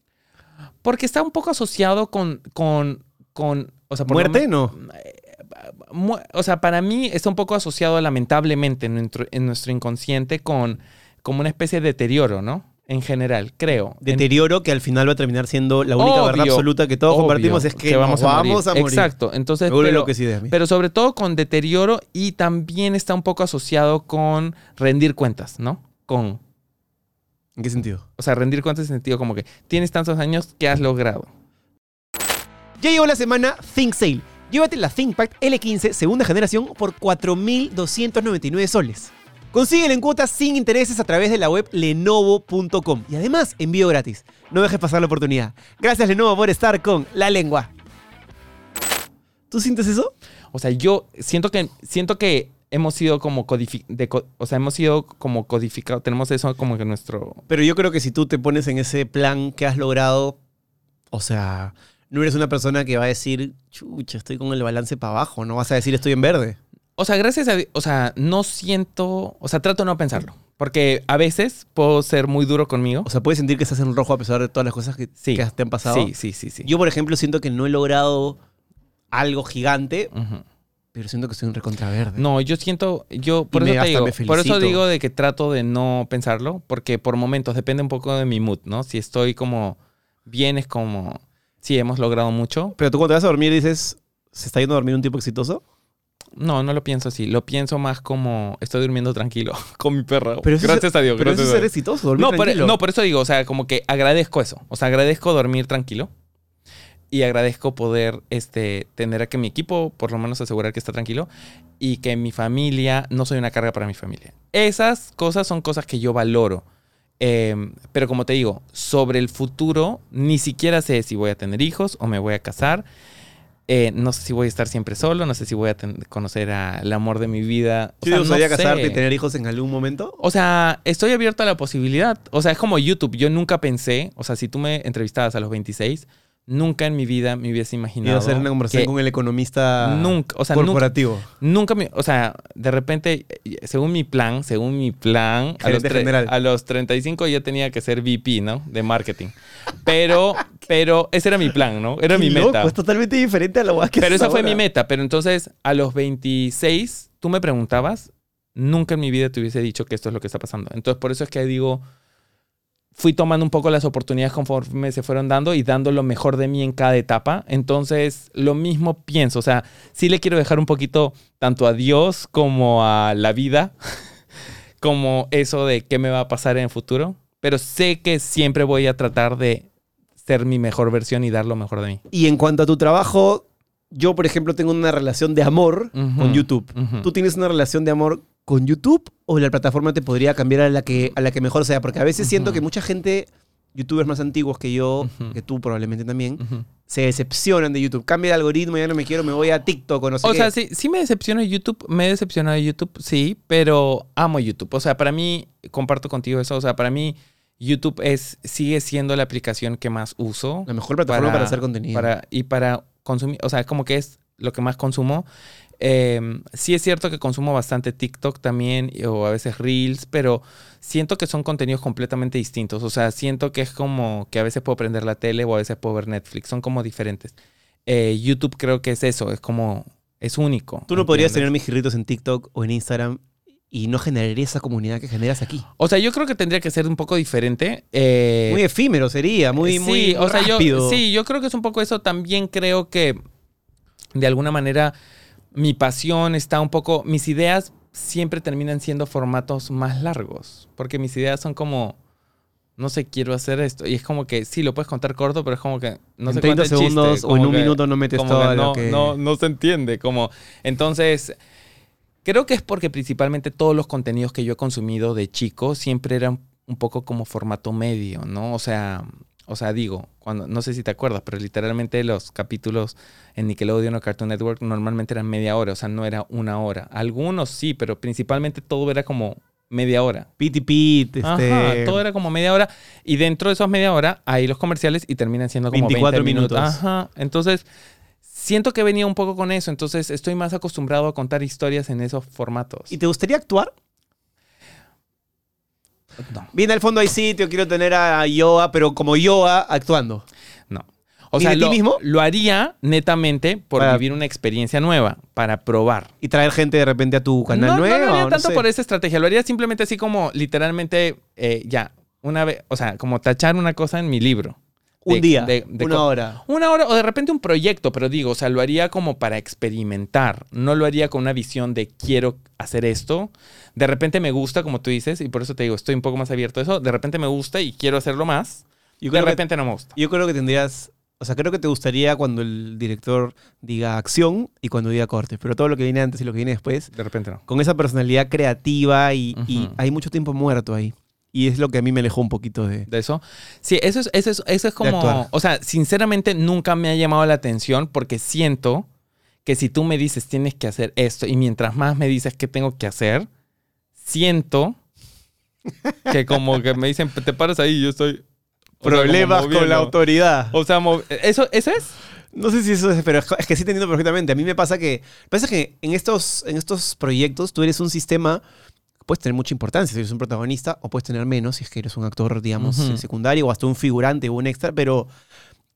porque está un poco asociado con, con, con o sea, por lo ¿Muerte? me- No. mu- o sea, para mí está un poco asociado lamentablemente en nuestro, en nuestro inconsciente con como una especie de deterioro, ¿no? En general, creo. En- Deterioro que al final va a terminar siendo la única verdad Obvio, absoluta que todos obvio, compartimos es que, vamos, nos a, morir. vamos a morir. Exacto. Entonces, Me pero, esa idea a mí. pero sobre todo con deterioro y también está un poco asociado con rendir cuentas, ¿no? Con, ¿En qué sentido? o sea, rendir cuentas en sentido como que tienes tantos años que has logrado. Ya llegó la semana Think Sale. Llévate la ThinkPad L15 segunda generación por 4.299 soles. Consíguela en cuotas sin intereses a través de la web lenovo.com. Y además, envío gratis. No dejes pasar la oportunidad. Gracias Lenovo por estar con La Lengua. ¿Tú sientes eso? O sea, yo siento que siento que hemos sido como codificados, o sea, hemos sido como codificados, tenemos eso como que nuestro Pero yo creo que si tú te pones en ese plan que has logrado, o sea, no eres una persona que va a decir, chucha, estoy con el balance para abajo. No vas a decir, estoy en verde. O sea, gracias a o sea, no siento, o sea, trato de no pensarlo, porque a veces puedo ser muy duro conmigo. O sea, puedes sentir que estás en rojo a pesar de todas las cosas que, Sí. que te han pasado. Sí, sí, sí, sí. Yo, por ejemplo, siento que no he logrado algo gigante, pero siento que estoy en recontraverde. No, yo siento, yo por Y eso te digo, por eso digo de que trato de no pensarlo, porque por momentos depende un poco de mi mood, ¿no? Si estoy como bien es como, sí, hemos logrado mucho. Pero tú cuando te vas a dormir dices, ¿se está yendo a dormir un tipo exitoso? No, no lo pienso así, lo pienso más como estoy durmiendo tranquilo *laughs* con mi perra. Pero gracias es, a Dios, Pero eso es ser exitoso, dormir No por, tranquilo. no, por eso digo, o sea, como que agradezco eso. O sea, agradezco dormir tranquilo. Y agradezco poder este, tener a que mi equipo, por lo menos asegurar que está tranquilo. Y que mi familia, no soy una carga para mi familia. Esas cosas son cosas que yo valoro. Eh, pero como te digo, sobre el futuro, ni siquiera sé si voy a tener hijos o me voy a casar. Eh, no sé si voy a estar siempre solo, no sé si voy a conocer al amor de mi vida. O ¿Sí te no casarte sé. y tener hijos en algún momento? O sea, estoy abierto a la posibilidad. O sea, es como YouTube. Yo nunca pensé, o sea, si tú me entrevistabas a los 26, nunca en mi vida me hubiese imaginado. Iba a hacer una conversación con el economista Nunca, o sea, nunca- corporativo. Nunca me, o sea, de repente, según mi plan, según mi plan, a los, a los 35 yo tenía que ser VP, ¿no? De marketing. Pero, pero ese era mi plan, ¿no? Era mi loco, meta. es totalmente diferente a la que Pero esa fue mi meta. Pero entonces, a los 26, tú me preguntabas, nunca en mi vida te hubiese dicho que esto es lo que está pasando. Entonces, por eso es que digo, fui tomando un poco las oportunidades conforme se fueron dando y dando lo mejor de mí en cada etapa. Entonces, lo mismo pienso. O sea, sí le quiero dejar un poquito tanto a Dios como a la vida, *laughs* como eso de qué me va a pasar en el futuro. Pero sé que siempre voy a tratar de ser mi mejor versión y dar lo mejor de mí. Y en cuanto a tu trabajo, yo, por ejemplo, tengo una relación de amor con YouTube. ¿Tú tienes una relación de amor con YouTube o la plataforma te podría cambiar a la que, a la que mejor sea? Porque a veces siento Ujú. que mucha gente, youtubers más antiguos que yo, Ujú. que tú probablemente también, Ujú. se decepcionan de YouTube. Cambia el algoritmo, ya no me quiero, me voy a TikTok o no sé O qué. sea, sí, sí me decepciona YouTube, me he decepcionado de YouTube, sí, pero amo YouTube. O sea, para mí, comparto contigo eso, o sea, para mí YouTube es, sigue siendo la aplicación que más uso. la mejor plataforma para, hacer contenido. para- y para consumir, o sea, como que es lo que más consumo. Eh, sí es cierto que consumo bastante TikTok también o a veces Reels, pero siento que son contenidos completamente distintos. O sea, siento que es como que a veces puedo prender la tele o a veces puedo ver Netflix. Son como diferentes. Eh, YouTube creo que es eso, es como, es único. Tú no podrías tener mis girritos en TikTok o en Instagram y no generaría esa comunidad que generas aquí. O sea, yo creo que tendría que ser un poco diferente. eh, Muy efímero sería, muy, sí, muy o sea, rápido. yo sí, yo creo que es un poco eso. También creo que de alguna manera mi pasión está un poco, mis ideas siempre terminan siendo formatos más largos, porque mis ideas son como no sé, quiero hacer esto y es como que sí lo puedes contar corto, pero es como que no en sé 30 cuánto el chiste, segundos o en un que- minuto no metes todo que lo no, que... no, no se entiende. Como, entonces, creo que es porque principalmente todos los contenidos que yo he consumido de chico siempre eran un poco como formato medio, ¿no? O sea, o sea, digo, cuando, no sé si te acuerdas, pero literalmente los capítulos en Nickelodeon o Cartoon Network normalmente eran media hora, o sea, no era una hora. Algunos sí, pero principalmente todo era como media hora. Pit y pit, este... Ajá, todo era como media hora. Y dentro de esas media hora hay los comerciales y terminan siendo como 24 20 minutos. minutos. Ajá. Entonces, siento que venía un poco con eso. Entonces, estoy más acostumbrado a contar historias en esos formatos. ¿Y te gustaría actuar? No, Viene al fondo hay sitio, quiero tener a Yoa, pero como Yoa actuando. no. O ¿Y sea, de ti lo, mismo? lo haría netamente por Para- vivir una experiencia nueva, para probar. Y traer gente de repente a tu canal no, nuevo. no lo haría no tanto sé. por esa estrategia. Lo haría simplemente así como literalmente, eh, ya, una vez, o sea, como tachar una cosa en mi libro. Un De- día, de- de una hora. Una hora o de repente un proyecto, pero digo, o sea, lo haría como para experimentar. No lo haría con una visión de quiero hacer esto. De repente me gusta, como tú dices, y por eso te digo, estoy un poco más abierto a eso. De repente me gusta y quiero hacerlo más. Yo de creo, que, repente no me gusta. yo creo que tendrías... O sea, creo que te gustaría cuando el director diga acción y cuando diga corte. Pero todo lo que viene antes y lo que viene después, De repente no. con esa personalidad creativa y, y hay mucho tiempo muerto ahí. Y es lo que a mí me alejó un poquito de... De eso. Sí, eso es, eso es, eso es como. O sea, sinceramente nunca me ha llamado la atención porque siento que si tú me dices tienes que hacer esto y mientras más me dices qué tengo que hacer, siento *laughs* que como que me dicen te paras ahí y yo estoy. o sea, Problemas con la autoridad. O sea, ¿eso, ¿eso es? No sé si eso es, pero es que sí te entiendo perfectamente. A mí me pasa que, pasa que en estos, en estos proyectos tú eres un sistema, puedes tener mucha importancia si eres un protagonista, o puedes tener menos si es que eres un actor, digamos, eh, secundario, o hasta un figurante o un extra, pero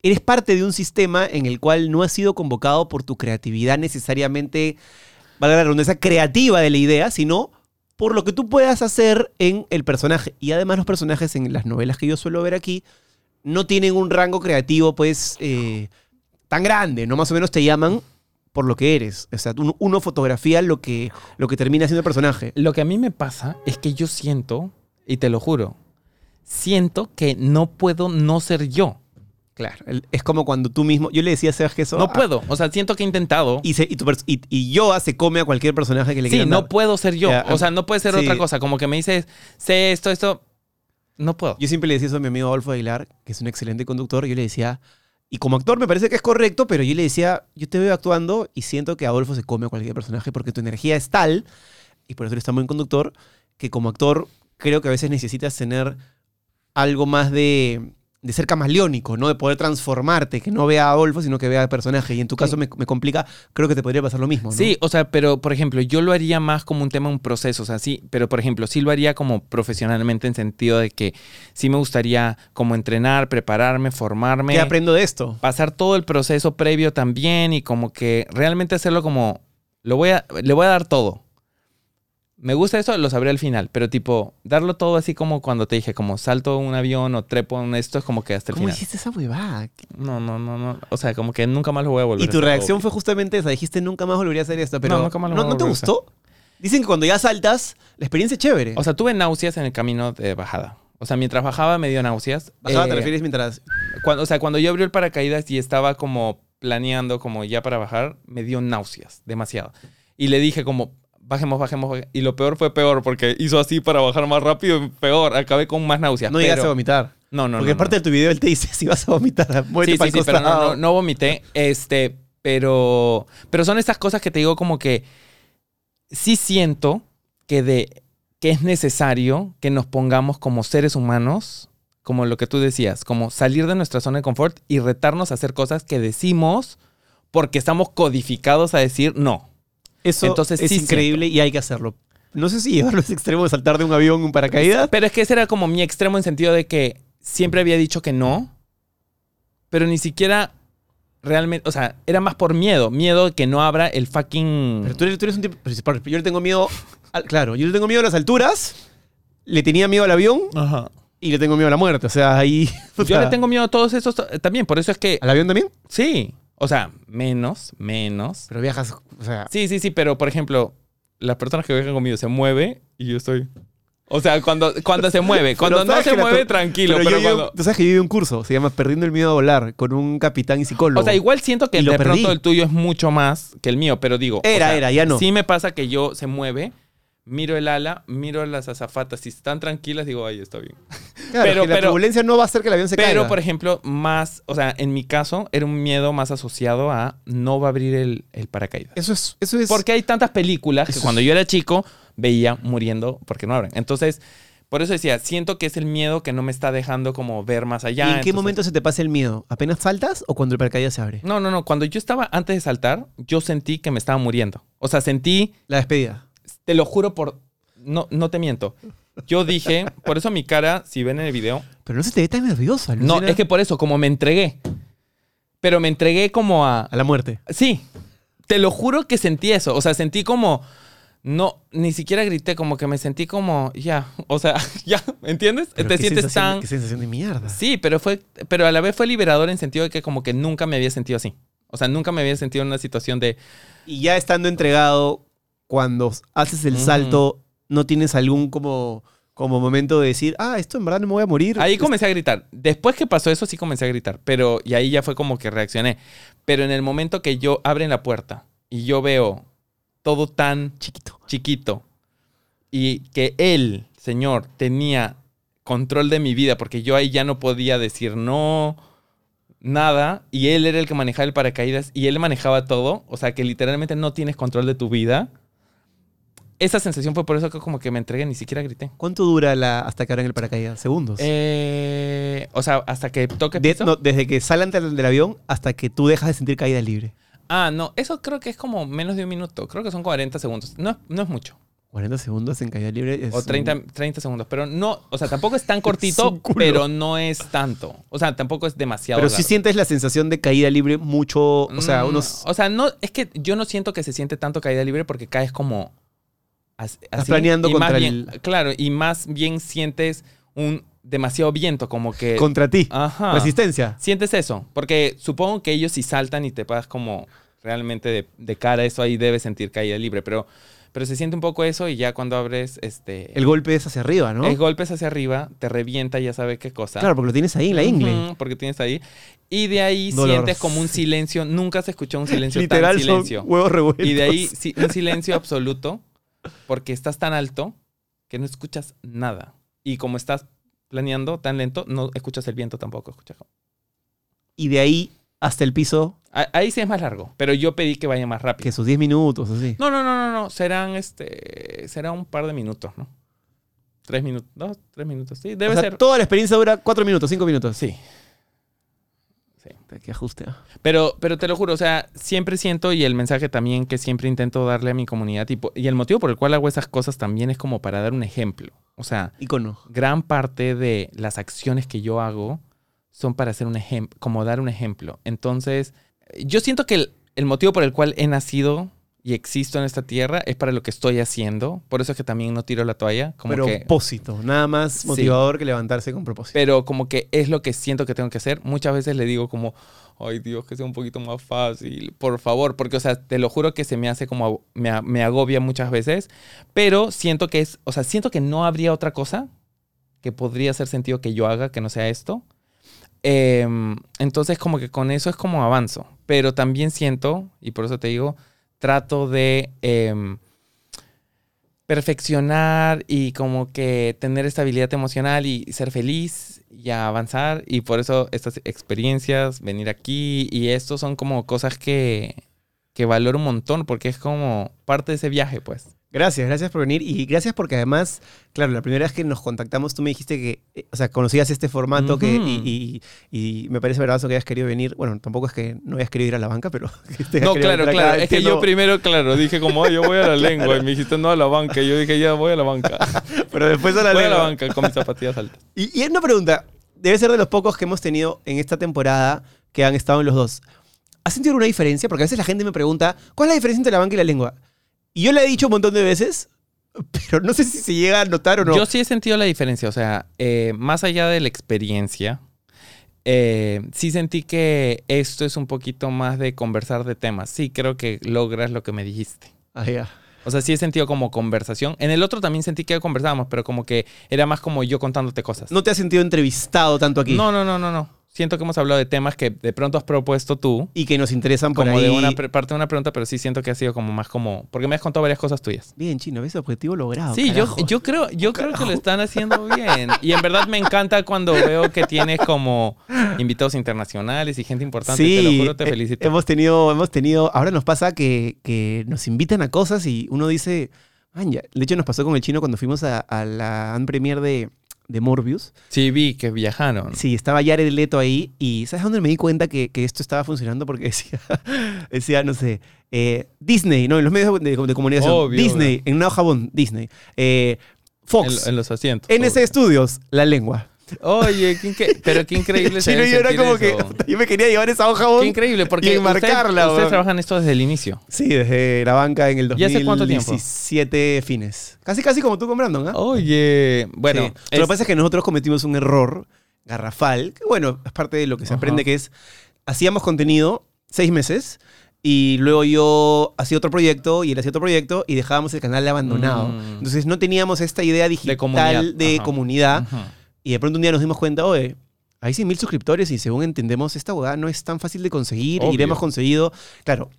eres parte de un sistema en el cual no has sido convocado por tu creatividad necesariamente, valga la redundancia, creativa de la idea, sino por lo que tú puedas hacer en el personaje. Y además los personajes en las novelas que yo suelo ver aquí no tienen un rango creativo, pues, eh, tan grande, ¿no? Más o menos te llaman por lo que eres. O sea, uno, uno fotografía lo que, lo que termina siendo el personaje. Lo que a mí me pasa es que yo siento, y te lo juro, siento que no puedo no ser yo. Claro. Es como cuando tú mismo. Yo le decía a Sebas que eso. No ah, puedo. O sea, siento que he intentado. Y, se- y, tu y, y Yoa se come a cualquier personaje que le Sí, quieran no dar. puedo ser yo. O sea, no puede ser sí. otra cosa. Como que me dices, sé esto, esto. No puedo. Yo siempre le decía eso a mi amigo Adolfo Aguilar, que es un excelente conductor. Yo le decía. Y como actor me parece que es correcto, pero yo le decía, yo te veo actuando y siento que Adolfo se come a cualquier personaje porque tu energía es tal, y por eso eres tan buen conductor, que como actor creo que a veces necesitas tener algo más de, de ser camaleónico, ¿no? De poder transformarte, que no vea a Adolfo, sino que vea al personaje. Y en tu caso me, me complica, creo que te podría pasar lo mismo, ¿no? Sí, o sea, pero por ejemplo, yo lo haría más como un tema, un proceso, o sea, sí, pero por ejemplo, sí lo haría como profesionalmente en sentido de que sí me gustaría como entrenar, prepararme, formarme, ¿Qué aprendo de esto? pasar todo el proceso previo también y como que realmente hacerlo como, lo voy a, le voy a dar todo. Me gusta eso, lo sabré al final, pero tipo, darlo todo así como cuando te dije, como salto un avión o trepo en esto, es como que hasta el ¿Cómo final. hiciste esa huevada? No, no, no, no. O sea, como que nunca más lo voy a volver Y a tu hacer. reacción fue justamente esa. Dijiste, nunca más volvería a hacer esto. Pero No, nunca más lo ¿no, voy a ¿no te gustó? Dicen que cuando ya saltas, la experiencia es chévere. O sea, tuve náuseas en el camino de bajada. O sea, mientras bajaba me dio náuseas. Bajada, Eh, ¿te refieres mientras...? Cuando, o sea, cuando yo abrí el paracaídas y estaba como planeando como ya para bajar, me dio náuseas, demasiado. Y le dije como, bajemos, bajemos, bajemos. Y lo peor fue peor porque hizo así para bajar más rápido, peor. Acabé con más náuseas. No pero- llegaste a vomitar. No, no, Porque no, parte no. de tu video él te dice, si vas a vomitar, *laughs* muévete Sí, para sí, el sí, pero no, no vomité. Este, pero, pero son estas cosas que te digo como que sí siento que, de, que es necesario que nos pongamos como seres humanos, como lo que tú decías, como salir de nuestra zona de confort y retarnos a hacer cosas que decimos porque estamos codificados a decir no. Eso Entonces, es sí increíble y hay que hacerlo. No sé si llevarlo a ese extremo de saltar de un avión un paracaídas. Pero es que ese era como mi extremo en sentido de que siempre había dicho que no, pero ni siquiera realmente, o sea, era más por miedo, miedo de que no abra el fucking... Pero tú eres, tú eres un tipo... pero Yo le tengo miedo... al- claro, yo le tengo miedo a las alturas, le tenía miedo al avión Ajá. y le tengo miedo a la muerte. O sea, ahí... *laughs* o Yo sea, le tengo miedo a todos esos también, por eso es que ¿Al avión también? sí, o sea, menos, menos. Pero viajas... O sea... Sí, sí, sí, pero por ejemplo, las personas que viajan conmigo se mueve y yo estoy o sea, cuando, cuando se mueve, cuando no se la mueve, tranquilo, pero pero, yo cuando... Tú sabes que yo viví un curso, se llama Perdiendo el miedo a volar, con un capitán y psicólogo. O sea, igual siento que de pronto el tuyo es mucho más que el mío, pero digo. o Era, sea, era, ya no. Sí me pasa que yo se mueve, miro el ala, miro las azafatas. Si están tranquilas, digo, ay, está bien. Claro, pero- que la pero- turbulencia no va a hacer que el avión se Pero, caiga. por ejemplo, más, o sea, en mi caso, era un miedo más asociado a no va a abrir el, el paracaídas. Eso es... Eso es Porque hay tantas películas que es- cuando yo era chico veía muriendo porque no abren. Entonces, por eso decía, siento que es el miedo que no me está dejando como ver más ¿Y allá. en qué entonces- momento se te pasa el miedo? ¿Apenas saltas o cuando el paracaídas se abre? No, no, no. Cuando yo estaba antes de saltar, yo sentí que me estaba muriendo. O sea, sentí, La despedida. Te lo juro por... No, no te miento. Yo dije, por eso mi cara, si ven en el video... Pero no se te ve tan nervioso, No, es que por eso, como me entregué. Pero me entregué como a... A la muerte. Sí, te lo juro que sentí eso. O sea, sentí como... No, ni siquiera grité, como que me sentí como... Ya, o sea, *laughs* ya, ¿entiendes? Pero te qué sientes tan... Qué sensación de mierda. Sí, pero fue, pero a la vez fue liberador en sentido de que como que nunca me había sentido así. O sea, nunca me había sentido en una situación de... Y ya estando entregado, cuando haces el salto, ¿no tienes algún como, como momento de decir, ah, esto en verdad no me voy a morir? Ahí comencé a gritar. Después que pasó eso sí comencé a gritar, pero y ahí ya fue como que reaccioné. Pero en el momento que yo abren la puerta y yo veo todo tan Chiquito. chiquito y que él, señor, tenía control de mi vida porque yo ahí ya no podía decir no, nada, y él era el que manejaba el paracaídas y él manejaba todo, o sea que literalmente no tienes control de tu vida. Esa sensación fue por eso que como que me entregué, ni siquiera grité. ¿Cuánto dura la, hasta que abren el paracaídas? ¿Segundos? Eh, o sea, hasta que toque De- piso. no, desde que salen del, del avión hasta que tú dejas de sentir caída libre. Ah, no, eso creo que es como menos de un minuto. Creo que son 40 segundos. No, no es mucho. 40 segundos en caída libre es O 30, un- 30 segundos. Pero no, o sea, tampoco es tan *laughs* cortito, pero no es tanto. O sea, tampoco es demasiado. Pero sí largo. sientes la sensación de caída libre mucho, o sea, Mm, unos... O sea, no, es que yo no siento que se siente tanto caída libre porque caes como. Planeando y más contra bien- el- Claro, y más bien sientes un demasiado viento, como que. contra ti. Ajá. Resistencia. Sientes eso, porque supongo que ellos si saltan y te pasas como realmente de, de cara a eso, ahí debes sentir caída libre, pero, pero se siente un poco eso y ya cuando abres este El golpe es hacia arriba, ¿no? el golpe es hacia arriba, te revienta, ya sabes qué cosa. Claro, porque lo tienes ahí en la ingle. Ujú, porque tienes ahí. Y de ahí Dolor. sientes como un silencio, nunca se escuchó un silencio *laughs* Literal tan son silencio. huevos revueltos. Y de ahí sí, un silencio absoluto, porque estás tan alto que no escuchas nada. Y como estás planeando tan lento, no escuchas el viento tampoco. Escuchas. Y de ahí hasta el piso, Ah, Ahí sí es más largo, pero yo pedí que vaya más rápido. que sus 10 minutos, así. No, no, no, no, no. Serán este. Será un par de minutos, ¿no? tres minutos. Dos, tres minutos. Sí, O debe sea, ser. toda la experiencia dura cuatro minutos, cinco minutos. Sí. Qué ajuste. ¿ah? Pero, pero te lo juro, o sea, siempre siento y el mensaje también que siempre intento darle a mi comunidad tipo, y el motivo por el cual hago esas cosas también es como para dar un ejemplo. O sea, Icono. gran parte de las acciones que yo hago son para hacer un ejemplo, como dar un ejemplo. Entonces, yo siento que el, el motivo por el cual he nacido y existo en esta tierra es para lo que estoy haciendo. Por eso es que también no tiro la toalla. Como que, Propósito. Nada más Sí. motivador que levantarse con propósito. pero como que es lo que siento que tengo que hacer. Muchas veces le digo como, ay Dios, que sea un poquito más fácil, por favor, porque, o sea, te lo juro que se me hace como, me, me agobia muchas veces, pero siento que es, o sea, siento que no habría otra cosa que podría hacer sentido que yo haga que no sea esto. Em, entonces, como que con eso es como avanzo, pero también siento, y por eso te digo, trato de... em, perfeccionar y como que tener estabilidad emocional y ser feliz y avanzar. Y por eso estas experiencias, venir aquí y esto son como cosas que, que valoro un montón porque es como parte de ese viaje, pues. Gracias, gracias por venir y gracias porque además, claro, la primera vez que nos contactamos tú me dijiste que, eh, o sea, conocías este formato que, y, y- y me parece verdad que hayas querido venir. Bueno, tampoco es que no hayas querido ir a la banca, pero... *laughs* que No, claro, claro. Es que yo primero, claro, dije como, "Ay, yo voy a la *laughs* lengua. Y me dijiste, no, a la banca. Y yo dije, ya, voy a la banca. *laughs* Pero después a la voy a la lengua. banca con mis zapatillas altas. Y, y una pregunta, debe ser de los pocos que hemos tenido en esta temporada que han estado en los dos. ¿Has sentido alguna diferencia? Porque a veces la gente me pregunta, ¿cuál es la diferencia entre la banca y la lengua? Y yo le he dicho un montón de veces, *laughs* pero no sé si se llega a notar o no. Yo sí he sentido la diferencia, o sea, eh, más allá de la experiencia, eh, sí sentí que esto es un poquito más de conversar de temas. Sí, creo que logras lo que me dijiste. Ah, ya. O sea, sí he sentido como conversación. En el otro también sentí que conversábamos, pero como que era más como yo contándote cosas. ¿No te has sentido entrevistado tanto aquí? no, no, no, no, no. Siento que hemos hablado de temas que de pronto has propuesto tú, Y que nos interesan por como ahí. de una parte de una pregunta, pero sí siento que ha sido como más como... Porque me has contado varias cosas tuyas. Bien, chino, ¿ves? Objetivo logrado. Sí, yo, carajo. yo creo, yo creo que lo están haciendo bien. Y en verdad me encanta cuando veo que tienes como invitados internacionales y gente importante. Sí, te lo juro, te eh, felicito. Hemos tenido, hemos tenido, ahora nos pasa que, que nos invitan a cosas y uno dice, "Man, ya". de hecho nos pasó con el chino cuando fuimos a, a la un premier de, de Morbius. Sí, vi que viajaron. Sí, estaba Jared Leto ahí y ¿sabes dónde me di cuenta que, que esto estaba funcionando? Porque *laughs* decía, decía no sé, eh, Disney, no, en los medios de, de comunicación, Obvio, Disney, en Nao Jabón, Disney, eh, Fox, En, en los asientos. NC Studios, La Lengua. Oye, qué pero qué increíble. *laughs* Chino, debe yo era como que, *laughs* yo me quería llevar esa hoja jabón. Qué increíble, porque y ustedes- trabajan esto desde el inicio. Sí, desde la banca en el ¿Y hace cuánto tiempo? 2017 fines. Casi, casi como tú con Brandon, ¿ah? Oye, bueno. Sí. Lo que pasa es que nosotros cometimos un error garrafal, que bueno, es parte de lo que se Ajá. aprende, que es, hacíamos contenido seis meses y luego yo hacía otro proyecto y él hacía otro proyecto y dejábamos el canal abandonado. Mm. Entonces no teníamos esta idea digital comunidad, de comunidad. Y de pronto un día nos dimos cuenta, oye, hay 100 mil suscriptores y según entendemos, esta abogada no es tan fácil de conseguir Obvio. y le hemos conseguido. Claro,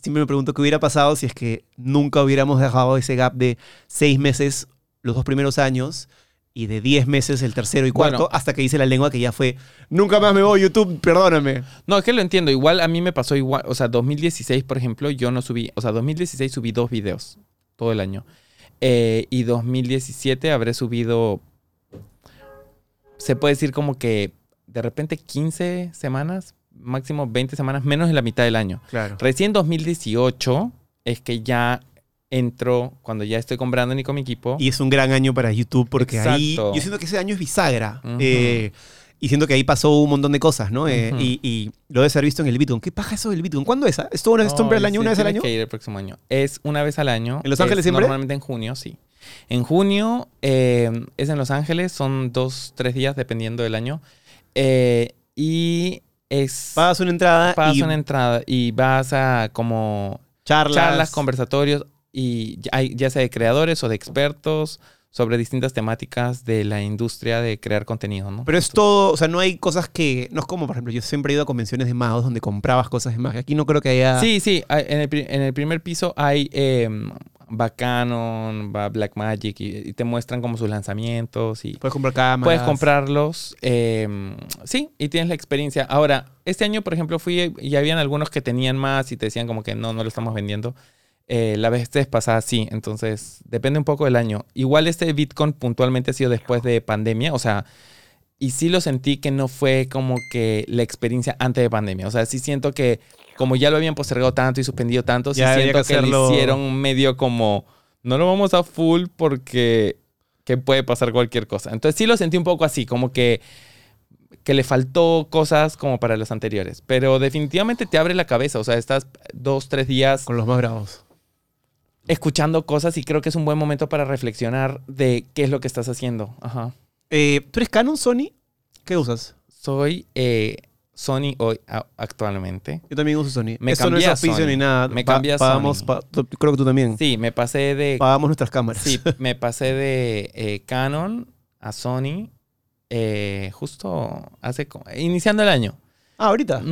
siempre me pregunto qué hubiera pasado si es que nunca hubiéramos dejado ese gap de seis meses los dos primeros años y de 10 meses el tercero y cuarto Bueno. hasta que hice la lengua que ya fue, nunca más me voy YouTube, perdóname. No, es que lo entiendo. Igual a mí me pasó igual. O sea, 2016, por ejemplo, yo no subí. O sea, 2016 subí dos videos todo el año. Eh, y 2017 habré subido. Se puede decir como que de repente 15 semanas, máximo 20 semanas, menos de la mitad del año. Claro. Recién 2018 es que ya entro, cuando ya estoy con Brandon y con mi equipo. Y es un gran año para YouTube porque ahí yo siento que ese año es bisagra. Eh, y siento que ahí pasó un montón de cosas, ¿no? Eh, y, y lo debes haber visto en el Bitcoin. ¿Qué paja eso del Bitcoin? ¿Cuándo es? ah? ¿Es todo una vez al año, sí, una vez al año? que ir el próximo año. Es una vez al año. ¿En Los Es Ángeles siempre? Normalmente en junio, sí. En junio eh, es en Los Ángeles, son dos, tres días dependiendo del año. Eh, y es... Pagas una entrada pagas y una entrada y vas a como charlas. charlas, conversatorios, y ya, sea de creadores o de expertos sobre distintas temáticas de la industria de crear contenido, ¿no? Pero es todo, o sea, no hay cosas que. No es como, por ejemplo, yo siempre he ido a convenciones de magos donde comprabas cosas de magia. Aquí no creo que haya. Sí, sí. En el, en el primer piso hay eh, va Canon, va Blackmagic y, y te muestran como sus lanzamientos y Puedes comprar cámaras. puedes comprarlos. eh, sí, y tienes la experiencia. Ahora, este año, por ejemplo, fui y habían algunos que tenían más y te decían como que no, no lo estamos vendiendo. Eh, la vez pasada sí, entonces depende un poco del año. Igual este Bitcoin puntualmente ha sido después de pandemia, o sea, y sí lo sentí que no fue como que la experiencia antes de pandemia. O sea, sí siento que como ya lo habían postergado tanto y suspendido tanto, sí Ya siento que lo hicieron medio como, no lo vamos a full porque que puede pasar cualquier cosa. Entonces sí lo sentí un poco así, como que que le faltó cosas como para los anteriores. Pero definitivamente te abre la cabeza. O sea, estás dos, tres días Con los más bravos. escuchando cosas y creo que es un buen momento para reflexionar de qué es lo que estás haciendo. Ajá. Eh, ¿Tú eres Canon, Sony? ¿Qué usas? Soy eh, Sony hoy actualmente. Yo también uso Sony. Me Eso no es auspicio Sony. ni nada. Me cambié a pagamos, Sony. pa- tú- creo que tú también. Sí, me pasé de... Pagamos nuestras cámaras. Sí, *laughs* me pasé de eh, Canon a Sony eh, justo hace... Iniciando el año. Ah, ahorita.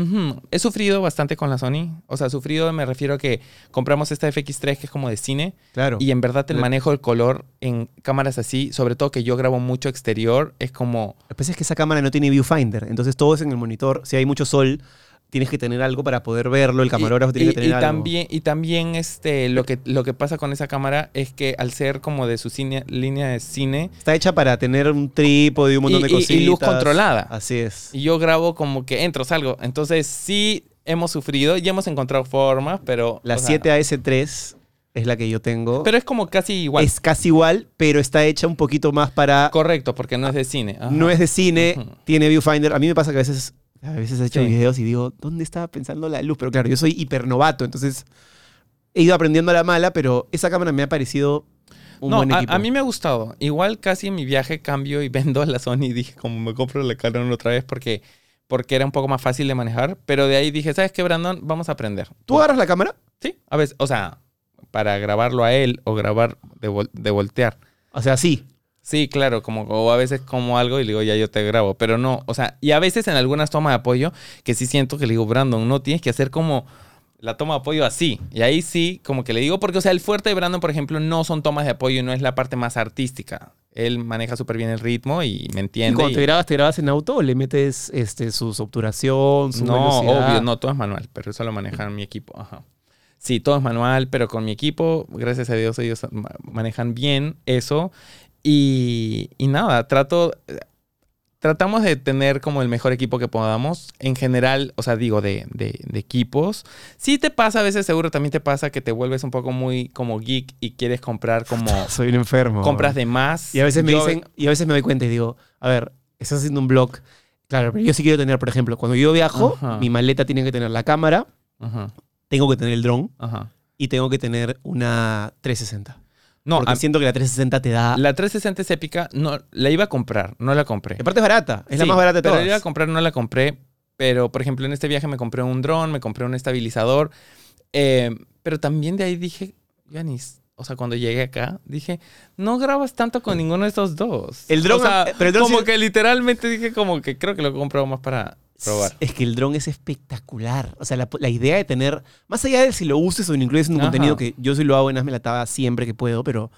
He sufrido bastante con la Sony. O sea, sufrido me refiero a que compramos esta FX3 que es como de cine. Claro. Y en verdad el manejo del color en cámaras así, sobre todo que yo grabo mucho exterior, es como... Lo que pasa es que esa cámara no tiene viewfinder. Entonces todo es en el monitor. Si hay mucho sol, tienes que tener algo para poder verlo. El camarógrafo y, tiene que tener y algo. también y también este lo que lo que pasa con esa cámara es que al ser como de su cine- línea de cine Está hecha para tener un trípode y un montón de y- y cositas. luz controlada. Así es. y yo grabo como que entro salgo entonces sí hemos sufrido y hemos encontrado formas pero La o sea, 7AS3 es la que yo tengo. pero es como casi igual Es casi igual, pero está hecha un poquito más para... correcto porque no es de cine Ajá. No es de cine, tiene viewfinder. A mí me pasa que a veces, a veces he hecho Sí. videos y digo, ¿dónde estaba pensando la luz? Pero claro, yo soy hipernovato, entonces he ido aprendiendo a la mala, pero esa cámara me ha parecido un no, buen a, mí me ha gustado. Igual casi en mi viaje cambio y *laughs* vendo la Sony y dije, como me compro la Canon otra vez porque, porque era un poco más fácil de manejar. Pero de ahí dije, ¿sabes qué, Brandon? Vamos a aprender. ¿Tú agarras la cámara? Sí, a veces, o sea, para grabarlo a él o grabar de, vol- de voltear. O sea, sí. Sí, claro, como, o a veces como algo y le digo, ya yo te grabo, pero no, o sea, y a veces en algunas tomas de apoyo que sí siento que le digo, Brandon, no tienes que hacer como la toma de apoyo así. Y ahí sí, como que le digo, porque, o sea, el fuerte de Brandon, por ejemplo, no son tomas de apoyo, no es la parte más artística. Él maneja súper bien el ritmo y me ¿Y entiende. cuando y- te grabas, te grabas en auto o le metes este, su obturación, su No, velocidad? obvio, no, todo es manual, pero eso lo maneja mi equipo. Ajá. Sí, todo es manual, pero con mi equipo, gracias a Dios, ellos ma- manejan bien eso. Y, y nada, trato. Tratamos de tener como el mejor equipo que podamos. En general, o sea, digo, de, de- de equipos. Sí te pasa, a veces seguro también te pasa que te vuelves un poco muy como geek y quieres comprar como *laughs* Soy un enfermo. compras de más. Y a veces me Yo- dicen, y a veces me doy cuenta y digo, a ver, estás haciendo un blog. Claro, pero yo sí quiero tener, por ejemplo, cuando yo viajo, Ajá. mi maleta tiene que tener la cámara, Ajá, tengo que tener el dron y tengo que tener una 360. No, porque a- siento que la 360 te da... la 360 es épica. No, la iba a comprar, no la compré. Aparte es barata, es la más barata de pero todas. la iba a comprar, no la compré. Pero, por ejemplo, en este viaje me compré un dron, me compré un estabilizador. eh, pero también de ahí dije, Yanis, o sea, cuando llegué acá, dije, no grabas tanto con ninguno de estos dos. El dron- O sea, pero el dron como sí- que literalmente dije como que creo que lo he comprado más para probar. Es que el dron es espectacular. O sea, la, la idea de tener, más allá de si lo uses o lo incluyes en un Ajá. contenido que yo sí lo hago en Hazme la Taba siempre que puedo, pero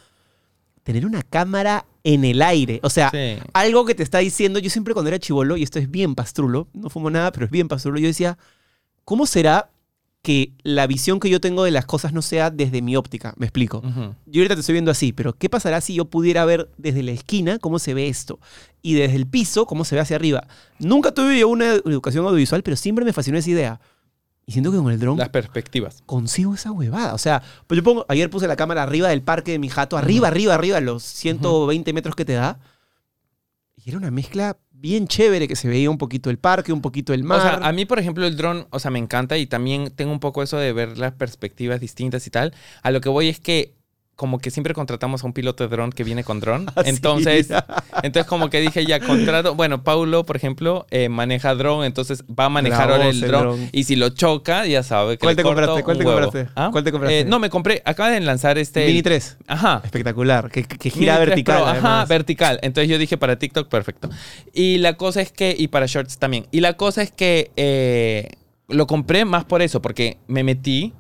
tener una cámara en el aire. O sea, Sí. algo que te está diciendo, yo siempre cuando era chivolo, y esto es bien pastrulo, no fumo nada, pero es bien pastrulo, yo decía, ¿cómo será que la visión que yo tengo de las cosas no sea desde mi óptica? Me explico. Ujú. Yo ahorita te estoy viendo así, pero ¿qué pasará si yo pudiera ver desde la esquina cómo se ve esto? Y desde el piso cómo se ve hacia arriba. Nunca tuve yo una educación audiovisual, pero siempre me fascinó esa idea. Y siento que con el dron Las perspectivas. consigo esa huevada. O sea, pues yo pongo, ayer puse la cámara arriba del parque de mi jato, arriba, arriba, arriba, los 120 metros que te da. Y era una mezcla bien chévere que se veía un poquito el parque, un poquito el mar. O sea, a mí, por ejemplo, el dron, o sea, me encanta y también tengo un poco eso de ver las perspectivas distintas y tal. A lo que voy es que como que siempre contratamos a un piloto de dron que viene con dron. *laughs* Ah, sí. Entonces, entonces como que dije ya contrato, bueno, Paulo, por ejemplo, eh, maneja dron, entonces va a manejar ahora el dron, y si lo choca, ya sabe que ¿Cuál le te compraste? ¿Cuál te compraste? ¿Ah? ¿Cuál te compraste? Eh, no, me compré, acaba de lanzar este Mini 3. Ajá. Espectacular. Que, que gira Mini 3 vertical. Pro, Ajá, vertical. Entonces yo dije para TikTok, perfecto. Y la cosa es que, y para Shorts también. Y la cosa es que eh, lo compré más por eso, porque me metí,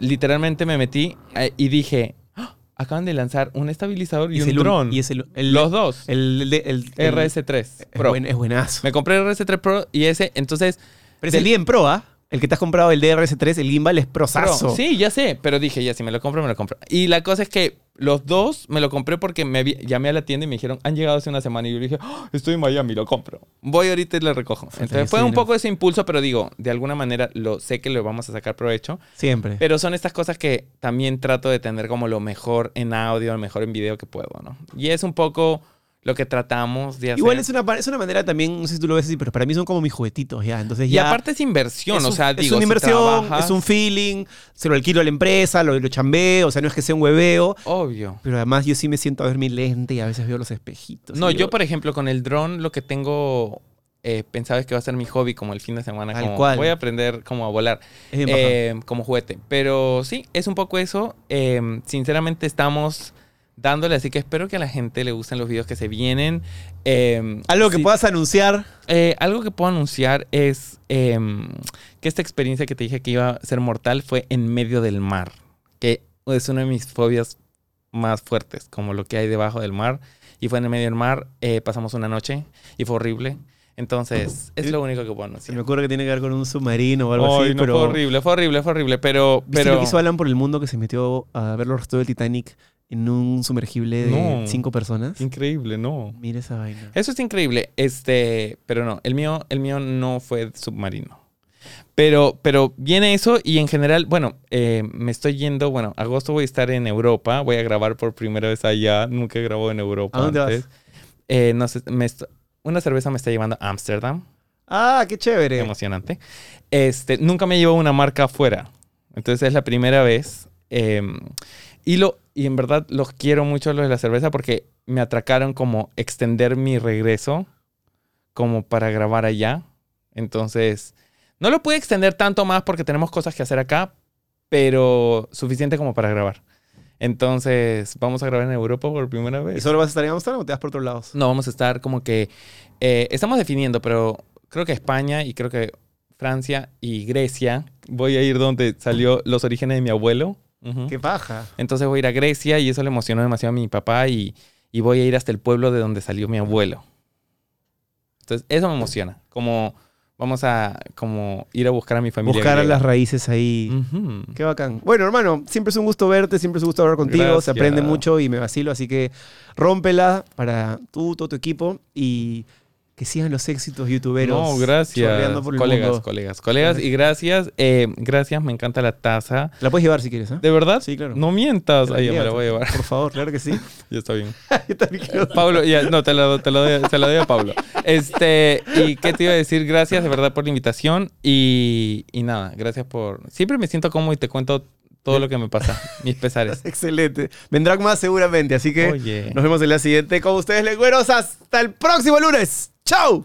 literalmente me metí eh, y dije, "Ah, acaban de lanzar un estabilizador y, es un el dron. Y es el, el- Los dos. El, el, el- el- RS3 es, Pro. buen- es buenazo. Me compré el RS3 Pro y ese, entonces... Pero es el pro, ¿ah? El que te has comprado, el DRS3, el gimbal, es prosazo. Pro. Sí, ya sé, pero dije, ya si me lo compro, me lo compro. Y la cosa es que los dos me lo compré porque me vi- llamé a la tienda y me dijeron, han llegado hace una semana. Y yo dije, "Ah, estoy en Miami, lo compro. Voy ahorita y lo recojo. Entonces fue sí, un ¿no? poco ese impulso, pero digo, de alguna manera lo sé que lo vamos a sacar provecho. Siempre. Pero son estas cosas que también trato de tener como lo mejor en audio, lo mejor en video que puedo, ¿no? Y es un poco lo que tratamos de hacer. Igual es una, es una manera también, no sé si tú lo ves así, pero para mí son como mis juguetitos ya. Entonces Y ya. aparte es inversión, es o sea, es una si inversión, es un feeling, se lo alquilo a la empresa, lo, lo chambeo, o sea, no es que sea un hueveo, Obvio. pero además yo sí me siento a ver mi lente y a veces veo los espejitos. No, y yo por ejemplo con el dron lo que tengo eh, pensado es que va a ser mi hobby como el fin de semana. Como, cual. Voy a aprender como a volar eh, como juguete. Pero sí, es un poco eso. Eh, sinceramente estamos dándole, así que espero que a la gente le gusten los videos que se vienen. Eh, Algo que sí, puedas anunciar. eh, algo que puedo anunciar es eh, que esta experiencia que te dije que iba a ser mortal fue en medio del mar, que es una de mis fobias más fuertes, como lo que hay debajo del mar. Y fue en el medio del mar, eh, pasamos una noche y fue horrible. Entonces, *laughs* es lo único que puedo Se me anunciar. ocurre que tiene que ver con un submarino o algo Ay, así, no, pero. fue horrible, fue horrible, fue horrible, pero... ¿Viste pero lo que hizo Alan por el mundo que se metió a ver los restos del Titanic en un sumergible de No. cinco personas? Increíble, no. Mira esa vaina. Eso es increíble, este, pero no, el mío, el mío no fue submarino. Pero, pero viene eso y en general, bueno, eh, me estoy yendo, bueno, agosto voy a estar en Europa, voy a grabar por primera vez allá, nunca he grabado en Europa ¿A dónde vas? antes. Eh, no sé, me una cerveza me está llevando a Ámsterdam, Ah, qué chévere. emocionante. Este, nunca me llevo una marca afuera, entonces es la primera vez. eh, y, lo, y en verdad los quiero mucho los de la cerveza porque me atracaron como extender mi regreso como para grabar allá. Entonces, no lo pude extender tanto más porque tenemos cosas que hacer acá, pero suficiente como para grabar. Entonces, vamos a grabar en Europa por primera ¿Y vez. solo vas a estar en Amsterdam o te vas por otros lados? No, vamos a estar como que... eh, estamos definiendo, pero creo que España y creo que Francia y Grecia. Voy a ir donde salió los orígenes de mi abuelo. ¡Qué paja! Entonces voy a ir a Grecia y eso le emocionó demasiado a mi papá y, y voy a ir hasta el pueblo de donde salió mi abuelo. Entonces eso me emociona. Como vamos a como ir a buscar a mi familia. Buscar griega. las raíces ahí. Qué bacán. Bueno, hermano, siempre es un gusto verte, siempre es un gusto hablar contigo, se aprende mucho y me vacilo, así que rómpela para tú, todo tu equipo y que sigan los éxitos youtuberos. No, gracias. por el Colegas, mundo. colegas, colegas. Y gracias, eh, gracias, me encanta la taza. La puedes llevar si quieres, ¿eh? ¿De verdad? Sí, claro. No mientas. Ya me la voy a llevar. Por favor, claro que sí. *laughs* ya está bien. Yo también quiero. Pablo, ya, no, te lo, te lo doy, se lo doy a Pablo. Este, y qué te iba a decir, gracias de verdad por la invitación y, y nada, gracias por... Siempre me siento cómodo y te cuento todo lo que me pasa, *laughs* mis pesares. Excelente. Vendrán más seguramente, así que Oye. nos vemos en la siguiente con ustedes, lengüeros. Hasta el próximo lunes. Tchau!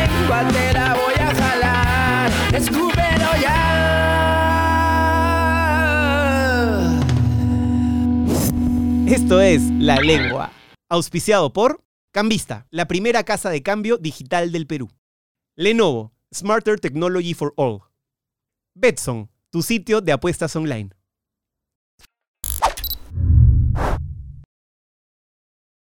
patera voy escúpelo ya. Esto es La Lengua, auspiciado por Cambista, la primera casa de cambio digital del Perú. Lenovo, Smarter Technology for All. Betson, tu sitio de apuestas online.